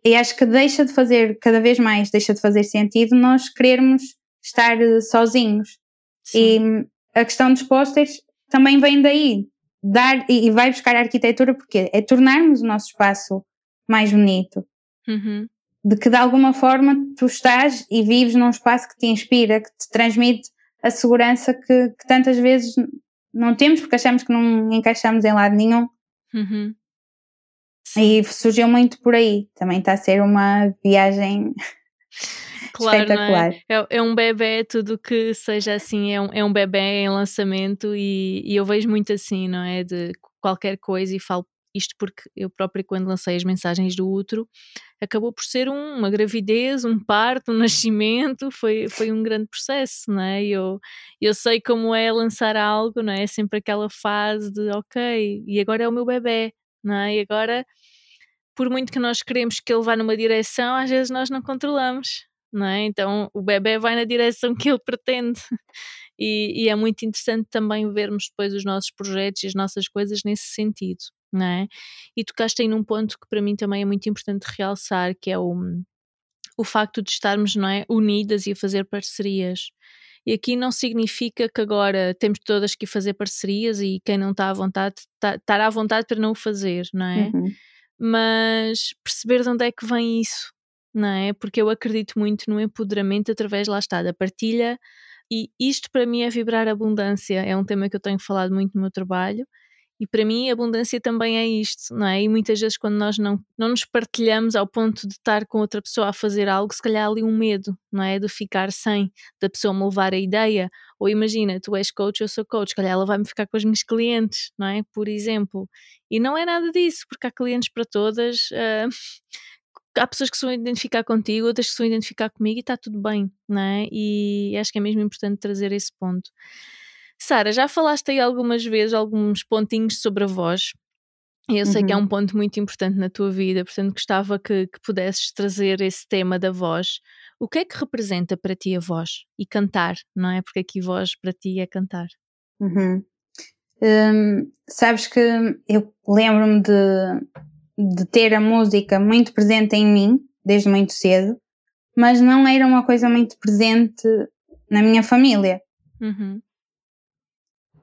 E acho que deixa de fazer, cada vez mais, deixa de fazer sentido nós querermos estar uh, sozinhos. Sim. E a questão dos posters também vem daí dar e, vai buscar a arquitetura porque é tornarmos o nosso espaço mais bonito. Uhum. De que de alguma forma tu estás e vives num espaço que te inspira, que te transmite a segurança que, que tantas vezes não temos porque achamos que não encaixamos em lado nenhum. Uhum. E surgiu muito por aí. Também está a ser uma viagem claro, espetacular. É? É, é? um bebê, tudo que seja assim, é um, é um bebê em lançamento e, e eu vejo muito assim, não é? De qualquer coisa e falo isto porque eu própria, quando lancei as mensagens do útero, acabou por ser um, uma gravidez, um parto, um nascimento, foi, foi um grande processo, não é? Eu, eu sei como é lançar algo, não é? é sempre aquela fase de, ok, e agora é o meu bebê, não é? E agora, por muito que nós queremos que ele vá numa direção, às vezes nós não controlamos, não é? Então o bebê vai na direção que ele pretende. E, e, é muito interessante também vermos depois os nossos projetos e as nossas coisas nesse sentido, não é? E tocaste aí num ponto que para mim também é muito importante realçar, que é o, o facto de estarmos, não é, unidas e a fazer parcerias. E aqui não significa que agora temos todas que fazer parcerias e quem não está à vontade, tá, estará à vontade para não o fazer, não é? Uhum. Mas perceber de onde é que vem isso, não é? Porque eu acredito muito no empoderamento através, lá está, da partilha e isto para mim é vibrar abundância, é um tema que eu tenho falado muito no meu trabalho. E para mim, abundância também é isto, não é? E muitas vezes, quando nós não, não nos partilhamos ao ponto de estar com outra pessoa a fazer algo, se calhar ali um medo, não é? De ficar sem, da pessoa me levar a ideia. Ou imagina, tu és coach, eu sou coach, se calhar ela vai-me ficar com os meus clientes, não é? Por exemplo. E não é nada disso, porque há clientes para todas. Uh, há pessoas que se vão identificar contigo, outras que se vão identificar comigo e está tudo bem, não é? E acho que é mesmo importante trazer esse ponto. Sara, já falaste aí algumas vezes alguns pontinhos sobre a voz. Eu sei uhum. que é uhum. um ponto muito importante na tua vida, portanto gostava que, que pudesses trazer esse tema da voz. O que é que representa para ti a voz? E cantar, não é? Porque aqui voz para ti é cantar. Uhum. Hum, sabes que eu lembro-me de, de ter a música muito presente em mim, desde muito cedo, mas não era uma coisa muito presente na minha família. Uhum.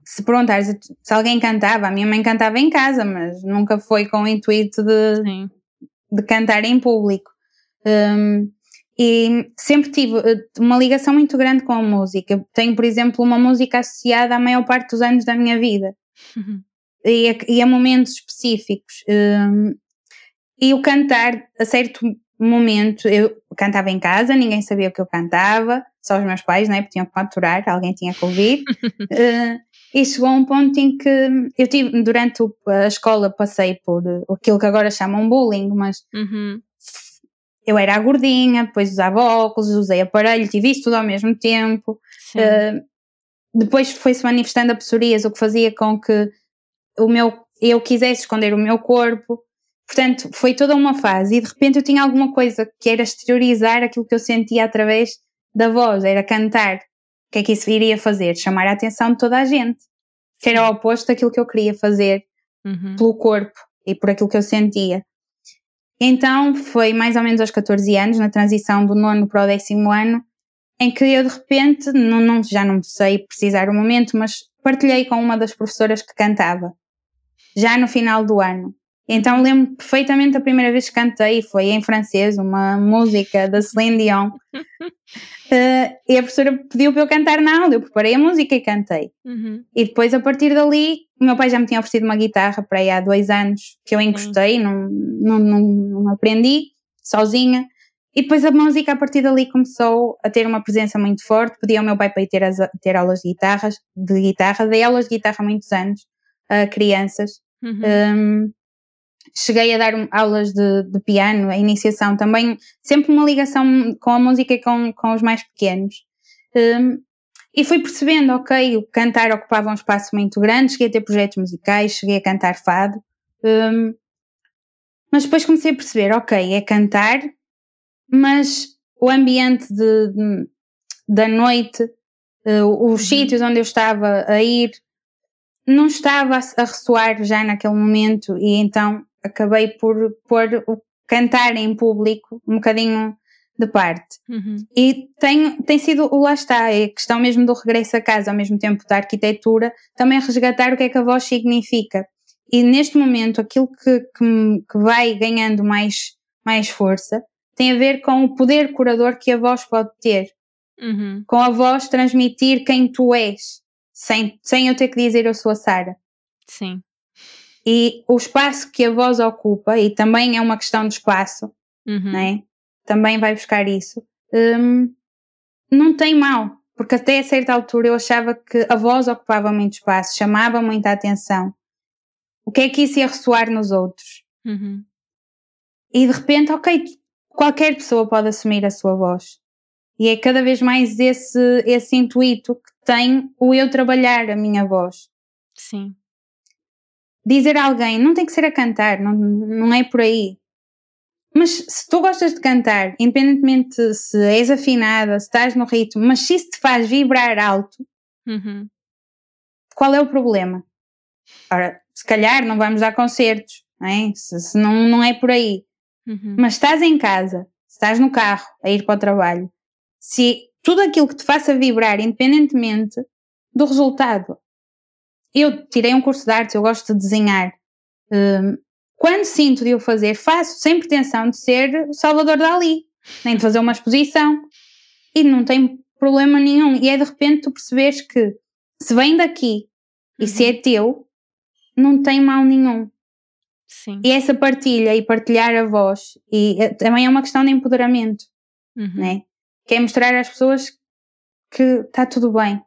Se perguntares se alguém cantava, a minha mãe cantava em casa, mas nunca foi com o intuito de, de cantar em público. Um, e sempre tive eh, uma ligação muito grande com a música. Tenho, por exemplo, uma música associada à maior parte dos anos da minha vida. Uhum. E, a, e, a, momentos específicos. Um, e o cantar, a certo momento, eu cantava em casa, ninguém sabia o que eu cantava, só os meus pais, né, porque tinham que maturar, alguém tinha que ouvir. uh, e chegou a um ponto em que eu tive, durante a escola, passei por aquilo que agora chamam bullying, mas uhum. eu era a gordinha, depois usava óculos, usei aparelho, tive isso tudo ao mesmo tempo. Uh, depois foi-se manifestando a psoríase, o que fazia com que o meu, eu quisesse esconder o meu corpo. Portanto, foi toda uma fase e de repente eu tinha alguma coisa que era exteriorizar aquilo que eu sentia através da voz, era cantar. O que é que isso iria fazer? Chamar a atenção de toda a gente. Que era o oposto daquilo que eu queria fazer uhum. pelo corpo e por aquilo que eu sentia. Então foi mais ou menos aos 14 anos, na transição do nono para o décimo ano, em que eu de repente, não, não, já não sei precisar o momento, mas partilhei com uma das professoras que cantava, já no final do ano. Então lembro perfeitamente a primeira vez que cantei, foi em francês, uma música da Celine Dion. uh, e a professora pediu para eu cantar na aula, eu preparei a música e cantei. Uhum. E depois, a partir dali, o meu pai já me tinha oferecido uma guitarra para aí há dois anos, que eu encostei, não, não, não, não aprendi, sozinha. E depois a música, a partir dali, começou a ter uma presença muito forte. Pedi ao meu pai para ir ter, as, ter aulas de, guitarras, de guitarra, dei aulas de guitarra há muitos anos a crianças. Uhum. Um, cheguei a dar aulas de, de, piano, a iniciação também, sempre uma ligação com a música e com, com os mais pequenos. Um, e fui percebendo, ok, o cantar ocupava um espaço muito grande, cheguei a ter projetos musicais, cheguei a cantar fado, um, mas depois comecei a perceber, ok, é cantar, mas o ambiente de, de da noite, uh, os uhum. sítios onde eu estava a ir, não estava a, a ressoar já naquele momento e então acabei por pôr o cantar em público um bocadinho de parte. Uhum. E tem, tem sido, lá está, é a questão mesmo do regresso a casa, ao mesmo tempo da arquitetura, também resgatar o que é que a voz significa. E neste momento, aquilo que, que, que vai ganhando mais, mais força tem a ver com o poder curador que a voz pode ter. Uhum. Com a voz transmitir quem tu és, sem, sem eu ter que dizer eu sou a Sara. Sim. E o espaço que a voz ocupa, e também é uma questão de espaço, uhum. né? também vai buscar isso, um, não tem mal, porque até a certa altura eu achava que a voz ocupava muito espaço, chamava muita atenção. O que é que isso ia ressoar nos outros? Uhum. E de repente, ok, qualquer pessoa pode assumir a sua voz. E é cada vez mais esse, esse intuito que tem o eu trabalhar a minha voz. Dizer a alguém, não tem que ser a cantar, não, não é por aí. Mas se tu gostas de cantar, independentemente se és afinada, se estás no ritmo, mas se isso te faz vibrar alto, Uhum. qual é o problema? Ora, se calhar não vamos dar concertos, não é? Se, se não, não é por aí. Uhum. Mas estás em casa, estás no carro a ir para o trabalho, se tudo aquilo que te faça vibrar, independentemente do resultado. Eu tirei um curso de artes, eu gosto de desenhar. Hum, quando sinto de o fazer, faço sem pretensão de ser Salvador Dali, nem de fazer uma exposição. E não tem problema nenhum. E é de repente tu perceberes que se vem daqui e se é teu, não tem mal nenhum. Sim. E essa partilha e partilhar a voz, e eh, também é uma questão de empoderamento, Uhum. né? que é mostrar às pessoas que está tudo bem.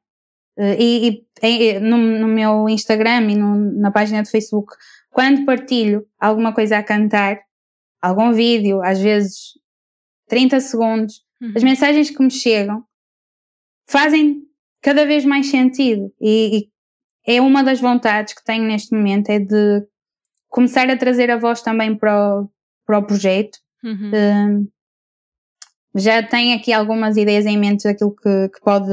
Eh, E, e- e no, no meu Instagram e no- na página do Facebook, quando partilho alguma coisa a cantar, algum vídeo, às vezes 30 segundos, Uhum. as mensagens que me chegam fazem cada vez mais sentido e, e é uma das vontades que tenho neste momento é de começar a trazer a voz também para o, para o projeto. Uhum. Hum, já tenho aqui algumas ideias em mente daquilo que, que pode,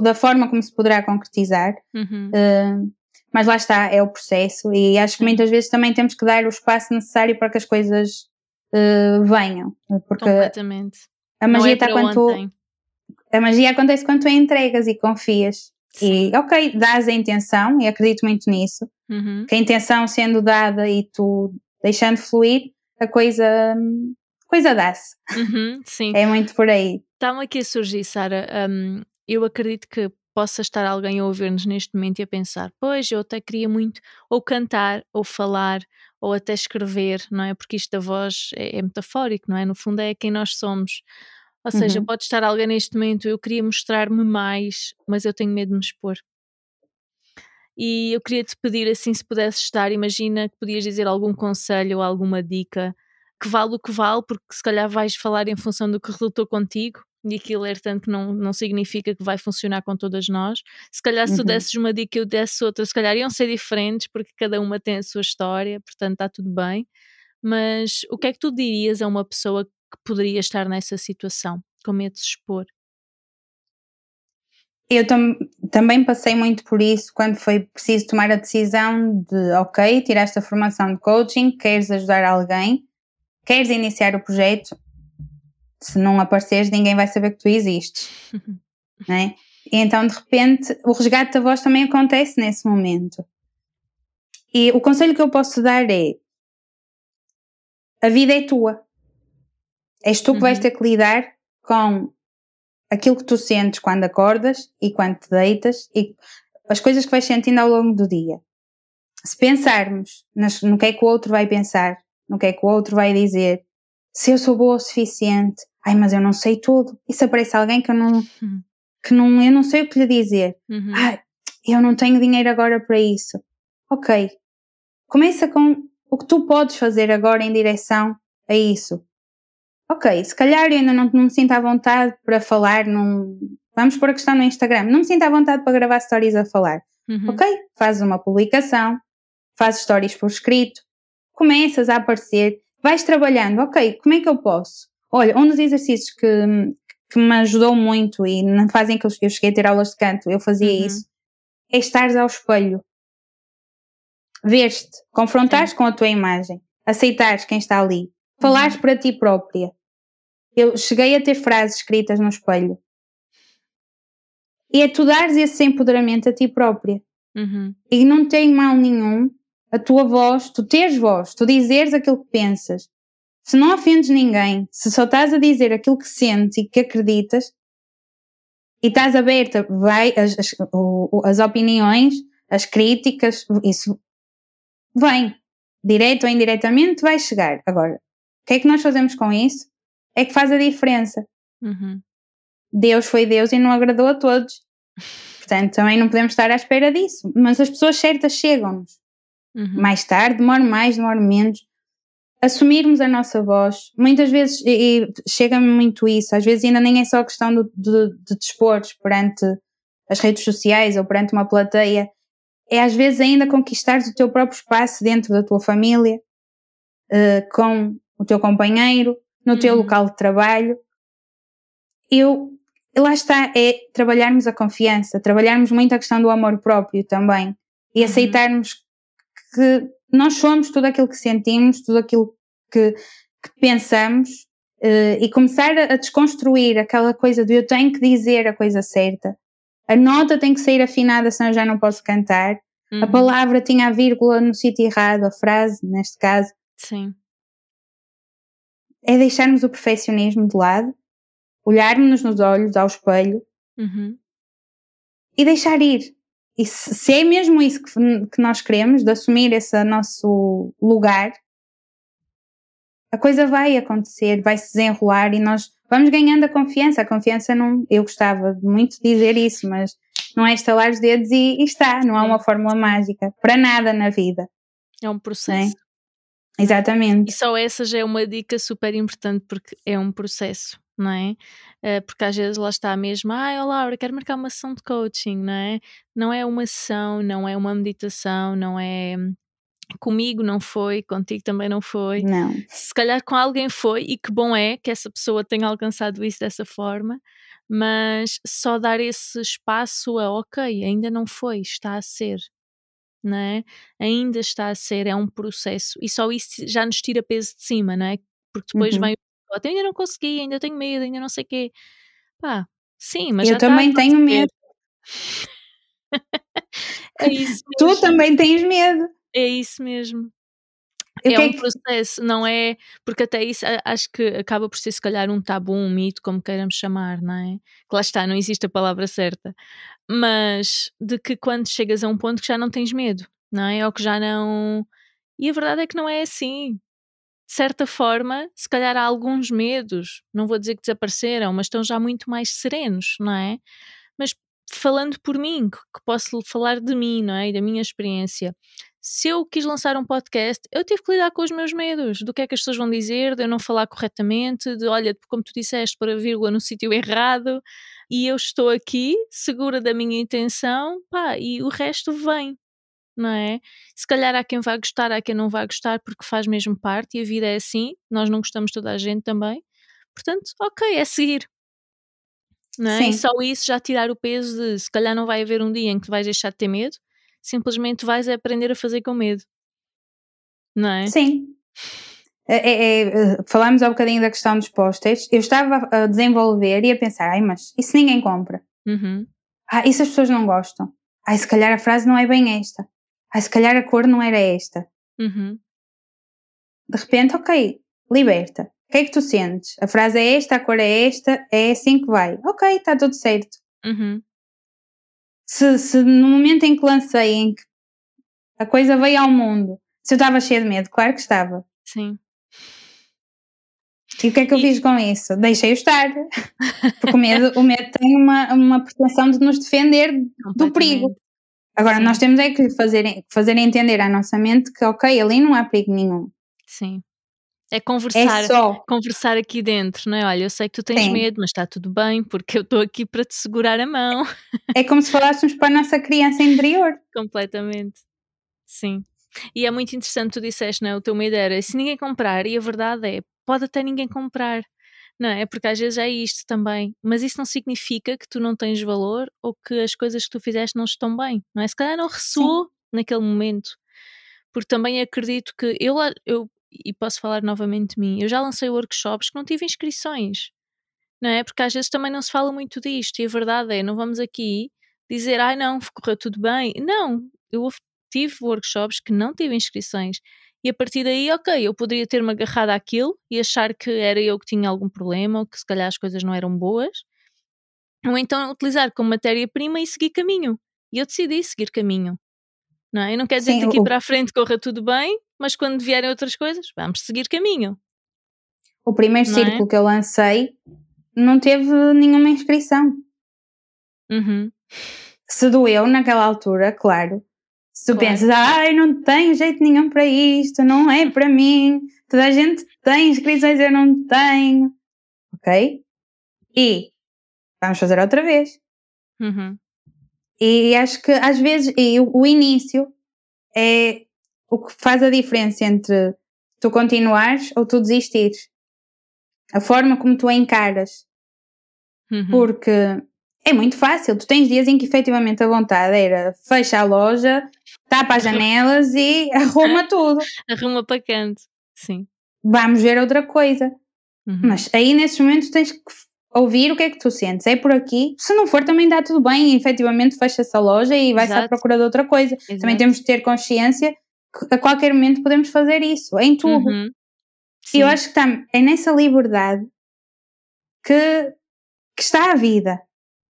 da forma como se poderá concretizar, Uhum. hum, mas lá está, é o processo e acho que muitas vezes também temos que dar o espaço necessário para que as coisas uh, venham, porque Completamente. a Não magia é está quando tu, ontem. a magia acontece quando tu entregas e confias. Sim. E ok, dás a intenção, e acredito muito nisso, Uhum. que a intenção sendo dada e tu deixando fluir, a coisa, coisa dá-se. Uhum. Sim. É muito por aí. Está-me aqui a surgir, Sara. hum, eu acredito que possa estar alguém a ouvir-nos neste momento e a pensar: pois, eu até queria muito ou cantar, ou falar, ou até escrever, não é? Porque isto da voz é, é metafórico, não é? No fundo, é quem nós somos. Ou seja, Uhum. pode estar alguém neste momento, eu queria mostrar-me mais, mas eu tenho medo de me expor. E eu queria te pedir assim, se pudesses estar, imagina que podias dizer algum conselho ou alguma dica que vale o que vale, porque se calhar vais falar em função do que resultou contigo e aquilo é tanto que não, não significa que vai funcionar com todas nós. Se calhar se tu Uhum. desses uma dica e eu desse outra, se calhar iam ser diferentes, porque cada uma tem a sua história, portanto está tudo bem. Mas o que é que tu dirias a uma pessoa que poderia estar nessa situação, com medo de se expor? Eu tam também passei muito por isso quando foi preciso tomar a decisão de, ok, tiraste a formação de coaching, queres ajudar alguém, queres iniciar o projeto, se não apareceres ninguém vai saber que tu existes, não é? E então de repente o resgate da voz também acontece nesse momento. E o conselho que eu posso dar é a vida é tua. És tu que vais Uhum. ter que lidar com aquilo que tu sentes quando acordas e quando te deitas e as coisas que vais sentindo ao longo do dia. Se pensarmos no que é que o outro vai pensar, no que é que o outro vai dizer, se eu sou boa o suficiente, ai, mas eu não sei tudo. E se aparece alguém que eu não, Uhum. que não, eu não sei o que lhe dizer, Uhum. ai, eu não tenho dinheiro agora para isso. Ok. Começa com o que tu podes fazer agora em direção a isso. Ok, se calhar eu ainda não, não me sinto à vontade para falar num. Vamos pôr a questão no Instagram. Não me sinto à vontade para gravar stories a falar. Uhum. Ok? Fazes uma publicação, fazes stories por escrito, começas a aparecer, vais trabalhando. Ok, como é que eu posso? Olha, um dos exercícios que, que me ajudou muito e na fase em que eu cheguei a ter aulas de canto, eu fazia Uhum. isso, é estares ao espelho. Ver-te, confrontares com a tua imagem, aceitares quem está ali, falares para ti própria. Eu cheguei a ter frases escritas no espelho. E é tu dares esse empoderamento a ti própria. Uhum. E não tem mal nenhum a tua voz, tu teres voz, tu dizeres aquilo que pensas. Se não ofendes ninguém, se só estás a dizer aquilo que sentes e que acreditas, e estás aberta, vai, as, as, as opiniões, as críticas, isso vem. Direto ou indiretamente vai chegar. Agora, o que é que nós fazemos com isso? É que faz a diferença. Uhum. Deus foi Deus e não agradou a todos. Portanto, também não podemos estar à espera disso. Mas as pessoas certas chegam-nos. Uhum. Mais tarde, demora mais, demora menos. Assumirmos a nossa voz. Muitas vezes, e, e chega-me muito isso, às vezes ainda nem é só questão do- de, de expores perante as redes sociais ou perante uma plateia. É às vezes ainda conquistares o teu próprio espaço dentro da tua família, eh, com o teu companheiro, no teu Uhum. local de trabalho. Eu, lá está, é trabalharmos a confiança, trabalharmos muito a questão do amor próprio também e Uhum. aceitarmos que nós somos tudo aquilo que sentimos, tudo aquilo que, que pensamos eh, e começar a, a desconstruir aquela coisa de eu tenho que dizer a coisa certa. A nota tem que sair afinada, senão eu já não posso cantar. A Uhum. palavra tinha a vírgula no sítio errado, a frase, neste caso. Sim. É deixarmos o perfeccionismo de lado, olharmos nos olhos, ao espelho Uhum. e deixar ir. E se, se é mesmo isso que, que nós queremos, de assumir esse nosso lugar, a coisa vai acontecer, vai se desenrolar e nós vamos ganhando a confiança. A confiança não. Eu gostava de muito dizer isso, mas não é estalar os dedos e, e está. Não há uma fórmula mágica para nada na vida. É um processo. Exatamente. E só essa já é uma dica super importante porque é um processo, não é? Eh, porque às vezes lá está mesmo, ah, Laura, quero marcar uma sessão de coaching, não é? Não é uma sessão, não é uma meditação, não é comigo não foi, contigo também não foi. Não. Se calhar com alguém foi, e que bom é que essa pessoa tenha alcançado isso dessa forma, mas só dar esse espaço a ok, ainda não foi, está a ser. Não é? Ainda está a ser, é um processo e só isso já nos tira peso de cima, não é? Porque depois Uhum. vem "Eu ainda não consegui, ainda tenho medo, ainda não sei o quê. Pá, sim, mas Eu a também tenho acontecer. medo. É isso Tu mesmo. também tens medo. É isso mesmo. É é um processo, não é? Porque até isso acho que acaba por ser se calhar um tabu, um mito, como queiramos chamar, não é? Que lá está, não existe a palavra certa. Mas de que quando chegas a um ponto que já não tens medo, não é? Ou que já não. E a verdade é que não é assim. De certa forma, se calhar há alguns medos, não vou dizer que desapareceram, mas estão já muito mais serenos, não é? Mas falando por mim, que posso falar de mim, não é? E da minha experiência. Se eu quis lançar um podcast, eu tive que lidar com os meus medos, do que é que as pessoas vão dizer, de eu não falar corretamente, de olha, como tu disseste, pôr a vírgula no sítio errado, e eu estou aqui, segura da minha intenção, pá, e o resto vem, não é? Se calhar há quem vá gostar, há quem não vá gostar, porque faz mesmo parte, e a vida é assim, nós não gostamos toda a gente também, portanto, ok, é seguir. Não é? E Sim. só isso já tirar o peso de se calhar não vai haver um dia em que tu vais deixar de ter medo, simplesmente vais aprender a fazer com medo. Não é? Sim. É, é, é, falámos há bocadinho da questão dos posters. Eu estava a desenvolver e a pensar, ai, mas e se ninguém compra? Uhum. Ah, e se as pessoas não gostam? Ai, se calhar a frase não é bem esta. Ai, se calhar a cor não era esta. Uhum. De repente, ok, liberta. O que é que tu sentes? A frase é esta, a cor é esta, é assim que vai. Ok, está tudo certo. Uhum. Se, se no momento em que lancei, em que a coisa veio ao mundo, se eu estava cheia de medo, claro que estava. Sim. E o que é que eu fiz com isso? Deixei-o estar. Porque o medo, o medo tem uma, uma pretensão de nos defender do perigo. Agora, Sim. nós temos é que fazer, fazer entender à nossa mente que, ok, ali não há perigo nenhum. Sim. É É conversar, só. conversar aqui dentro, não é? Olha, eu sei que tu tens Sim. medo, mas está tudo bem, porque eu estou aqui para te segurar a mão. É como se falássemos para a nossa criança interior. Completamente. Sim. E é muito interessante, tu disseste, não é? O teu medo era se ninguém comprar, e a verdade é, pode até ninguém comprar, não é? Porque às vezes é isto também. Mas isso não significa que tu não tens valor ou que as coisas que tu fizeste não estão bem, não é? Se calhar não ressoou naquele momento. Porque também acredito que eu, eu, e posso falar novamente de mim, eu já lancei workshops que não tive inscrições, não é? Porque às vezes também não se fala muito disto, e a verdade é, não vamos aqui dizer, ai não, correu tudo bem. Não, eu tive workshops que não tive inscrições. E a partir daí, ok, eu poderia ter-me agarrado àquilo e achar que era eu que tinha algum problema ou que se calhar as coisas não eram boas. Ou então utilizar como matéria-prima e seguir caminho. E eu decidi seguir caminho. Não é? Eu não quero dizer Sim, que daqui o- para a frente corra tudo bem, mas quando vierem outras coisas, vamos seguir caminho. O primeiro Não é? círculo que eu lancei não teve nenhuma inscrição. Uhum. Se doeu naquela altura, claro. Se tu Claro. pensas, ai, não tenho jeito nenhum para isto, não é para mim, toda a gente tem inscrições, eu não tenho. Ok? E vamos fazer outra vez. Uhum. E acho que às vezes, e o, o início é o que faz a diferença entre tu continuares ou tu desistires. A forma como tu a encaras. Uhum. Porque é muito fácil. Tu tens dias em que efetivamente a vontade era fecha a loja, tapa as janelas e arruma tudo. Arruma para canto, sim. Vamos ver outra coisa. Uhum. Mas aí nesses momentos tens que ouvir o que é que tu sentes. É por aqui. Se não for, também dá tudo bem. Efetivamente fecha-se a loja e vai-se à procura de outra coisa. Também Exato. temos de ter consciência que a qualquer momento podemos fazer isso, em tudo. Uhum. E eu acho que tá, é nessa liberdade que, que está a vida.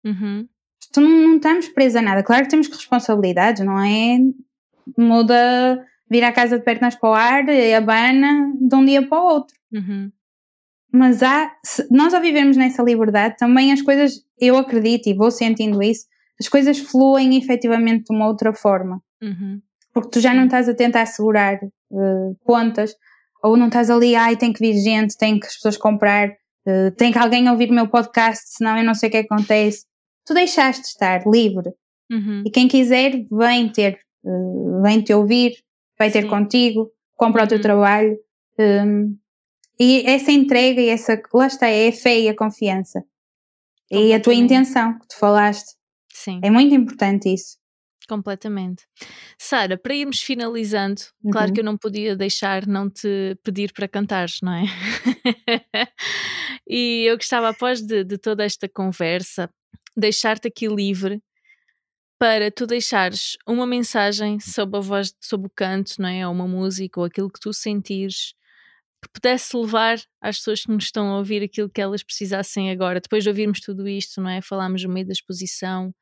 Uhum. Tu não, não estamos presos a nada. Claro que temos responsabilidades, não é? Muda, vir à casa de pernas para o ar, e abana de um dia para o outro. Uhum. Mas há, se nós ao vivermos nessa liberdade, também as coisas, eu acredito e vou sentindo isso, as coisas fluem efetivamente de uma outra forma. Uhum. Porque tu já não estás a tentar segurar eh, pontas, ou não estás ali, ai, tem que vir gente, tem que as pessoas comprar, eh, tem que alguém ouvir o meu podcast, senão eu não sei o que acontece. Tu deixaste de estar livre. Uhum. E quem quiser, vem ter, eh, vem te ouvir, vai ter Sim. contigo, compra o teu Uhum. trabalho. hum, e essa entrega e essa, lá está, é a fé e a confiança. E a tua intenção que tu falaste. Sim. É muito importante isso. Completamente. Sara, para irmos finalizando, claro Uhum. que eu não podia deixar não te pedir para cantares, não é? e eu gostava, após de, de toda esta conversa, deixar-te aqui livre para tu deixares uma mensagem sobre a voz, sobre o canto, não é? Ou uma música, ou aquilo que tu sentires, que pudesse levar às pessoas que nos estão a ouvir aquilo que elas precisassem agora. Depois de ouvirmos tudo isto, não é? Falámos no meio da exposição,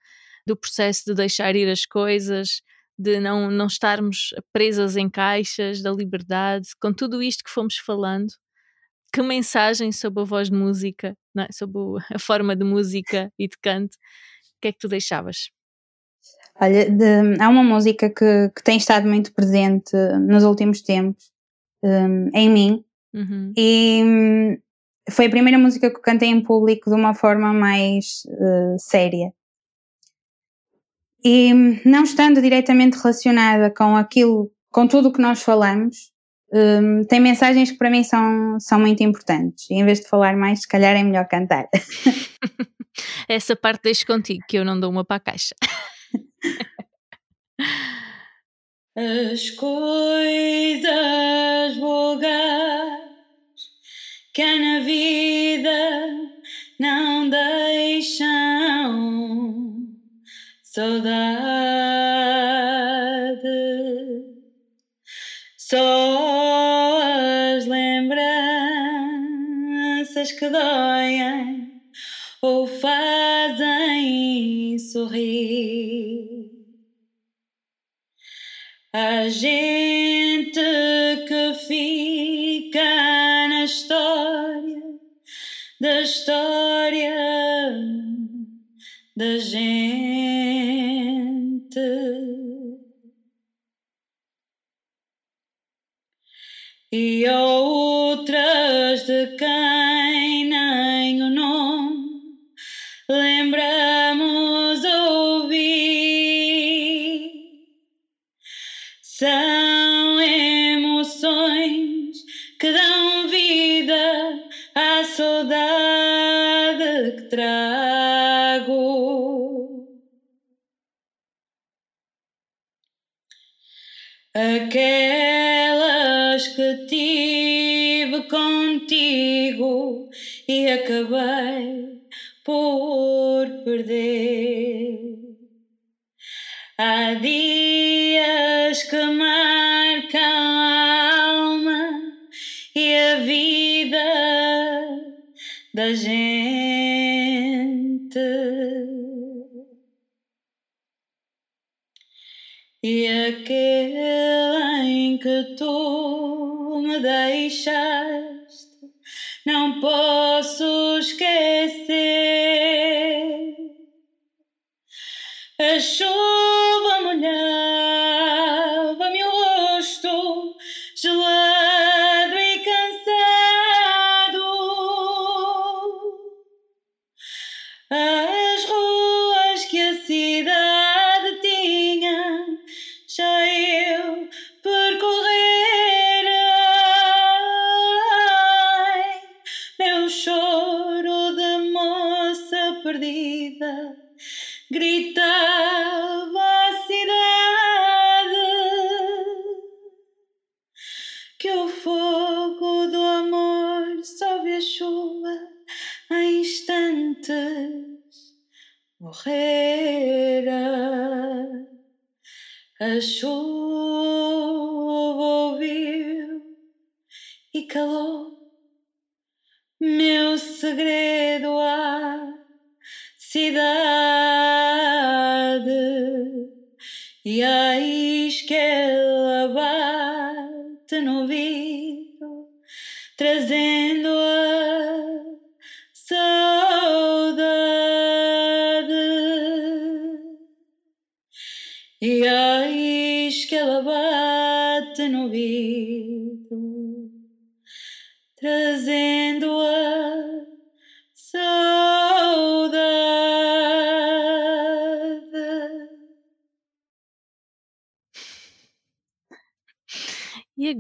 do processo de deixar ir as coisas, de não, não estarmos presas em caixas, da liberdade, com tudo isto que fomos falando, que mensagem sobre a voz de música, é? sobre a forma de música e de canto, o que é que tu deixavas? Olha, de- há uma música que, que tem estado muito presente nos últimos tempos hum, em mim Uhum, e hum, foi a primeira música que eu cantei em público de uma forma mais eh, séria. E hum, não estando diretamente relacionada com aquilo, com tudo o que nós falamos, hum, tem mensagens que para mim são, são muito importantes. E em vez de falar mais, se calhar é melhor cantar. Essa parte deixo contigo, que eu não dou uma para a caixa. As coisas vulgares que na vida não deixam saudade. Só lembranças que doem ou fazem sorrir. A gente que fica na história da história da gente. E outras de quem nem o nome lembramos ouvir. São emoções que dão vida à saudade que trago. Aquelas que tive contigo e acabei por perder. Há dias que marcam a alma e a vida da gente. E aquele em que tu me deixaste, não posso esquecer. A chuva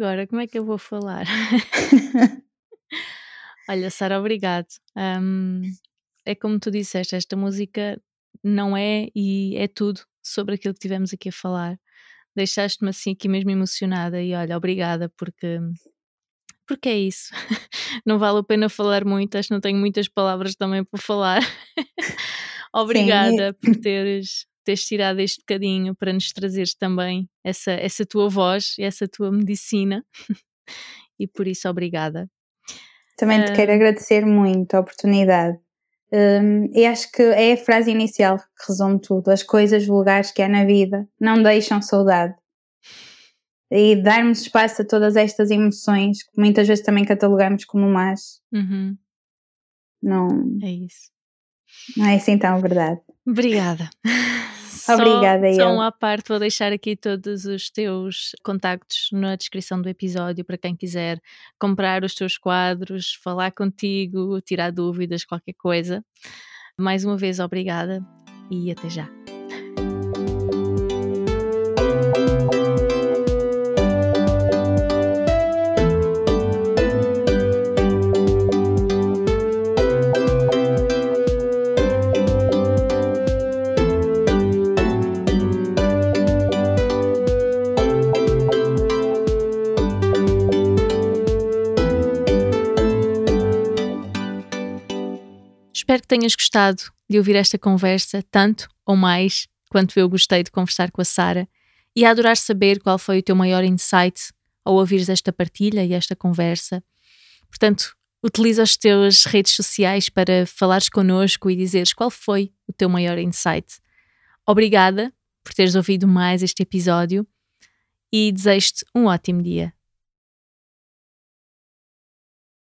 agora, como é que eu vou falar? Olha, Sara, obrigado. Um, é como tu disseste, esta música não é e é tudo sobre aquilo que tivemos aqui a falar. Deixaste-me assim aqui mesmo emocionada e olha, obrigada porque porque é isso. não vale a pena falar muito, acho que não tenho muitas palavras também para falar. Obrigada Sim. por teres, teres tirado este bocadinho para nos trazeres também essa, essa tua voz e essa tua medicina. e por isso, obrigada. Também te uh, quero agradecer muito a oportunidade. Um, e acho que é a frase inicial que resume tudo. As coisas vulgares que há na vida não deixam saudade e darmos espaço a todas estas emoções que muitas vezes também catalogamos como más. Uhum. Não. É isso. Não é assim tão verdade. Obrigada. Obrigada, só, só à parte, vou deixar aqui todos os teus contactos na descrição do episódio para quem quiser comprar os teus quadros, falar contigo, tirar dúvidas, qualquer coisa. Mais uma vez, obrigada e até já. Espero que tenhas gostado de ouvir esta conversa, tanto ou mais quanto eu gostei de conversar com a Sara, e a adorar saber qual foi o teu maior insight ao ouvires esta partilha e esta conversa. Portanto, utiliza as tuas redes sociais para falares connosco e dizeres qual foi o teu maior insight. Obrigada por teres ouvido mais este episódio e desejo-te um ótimo dia.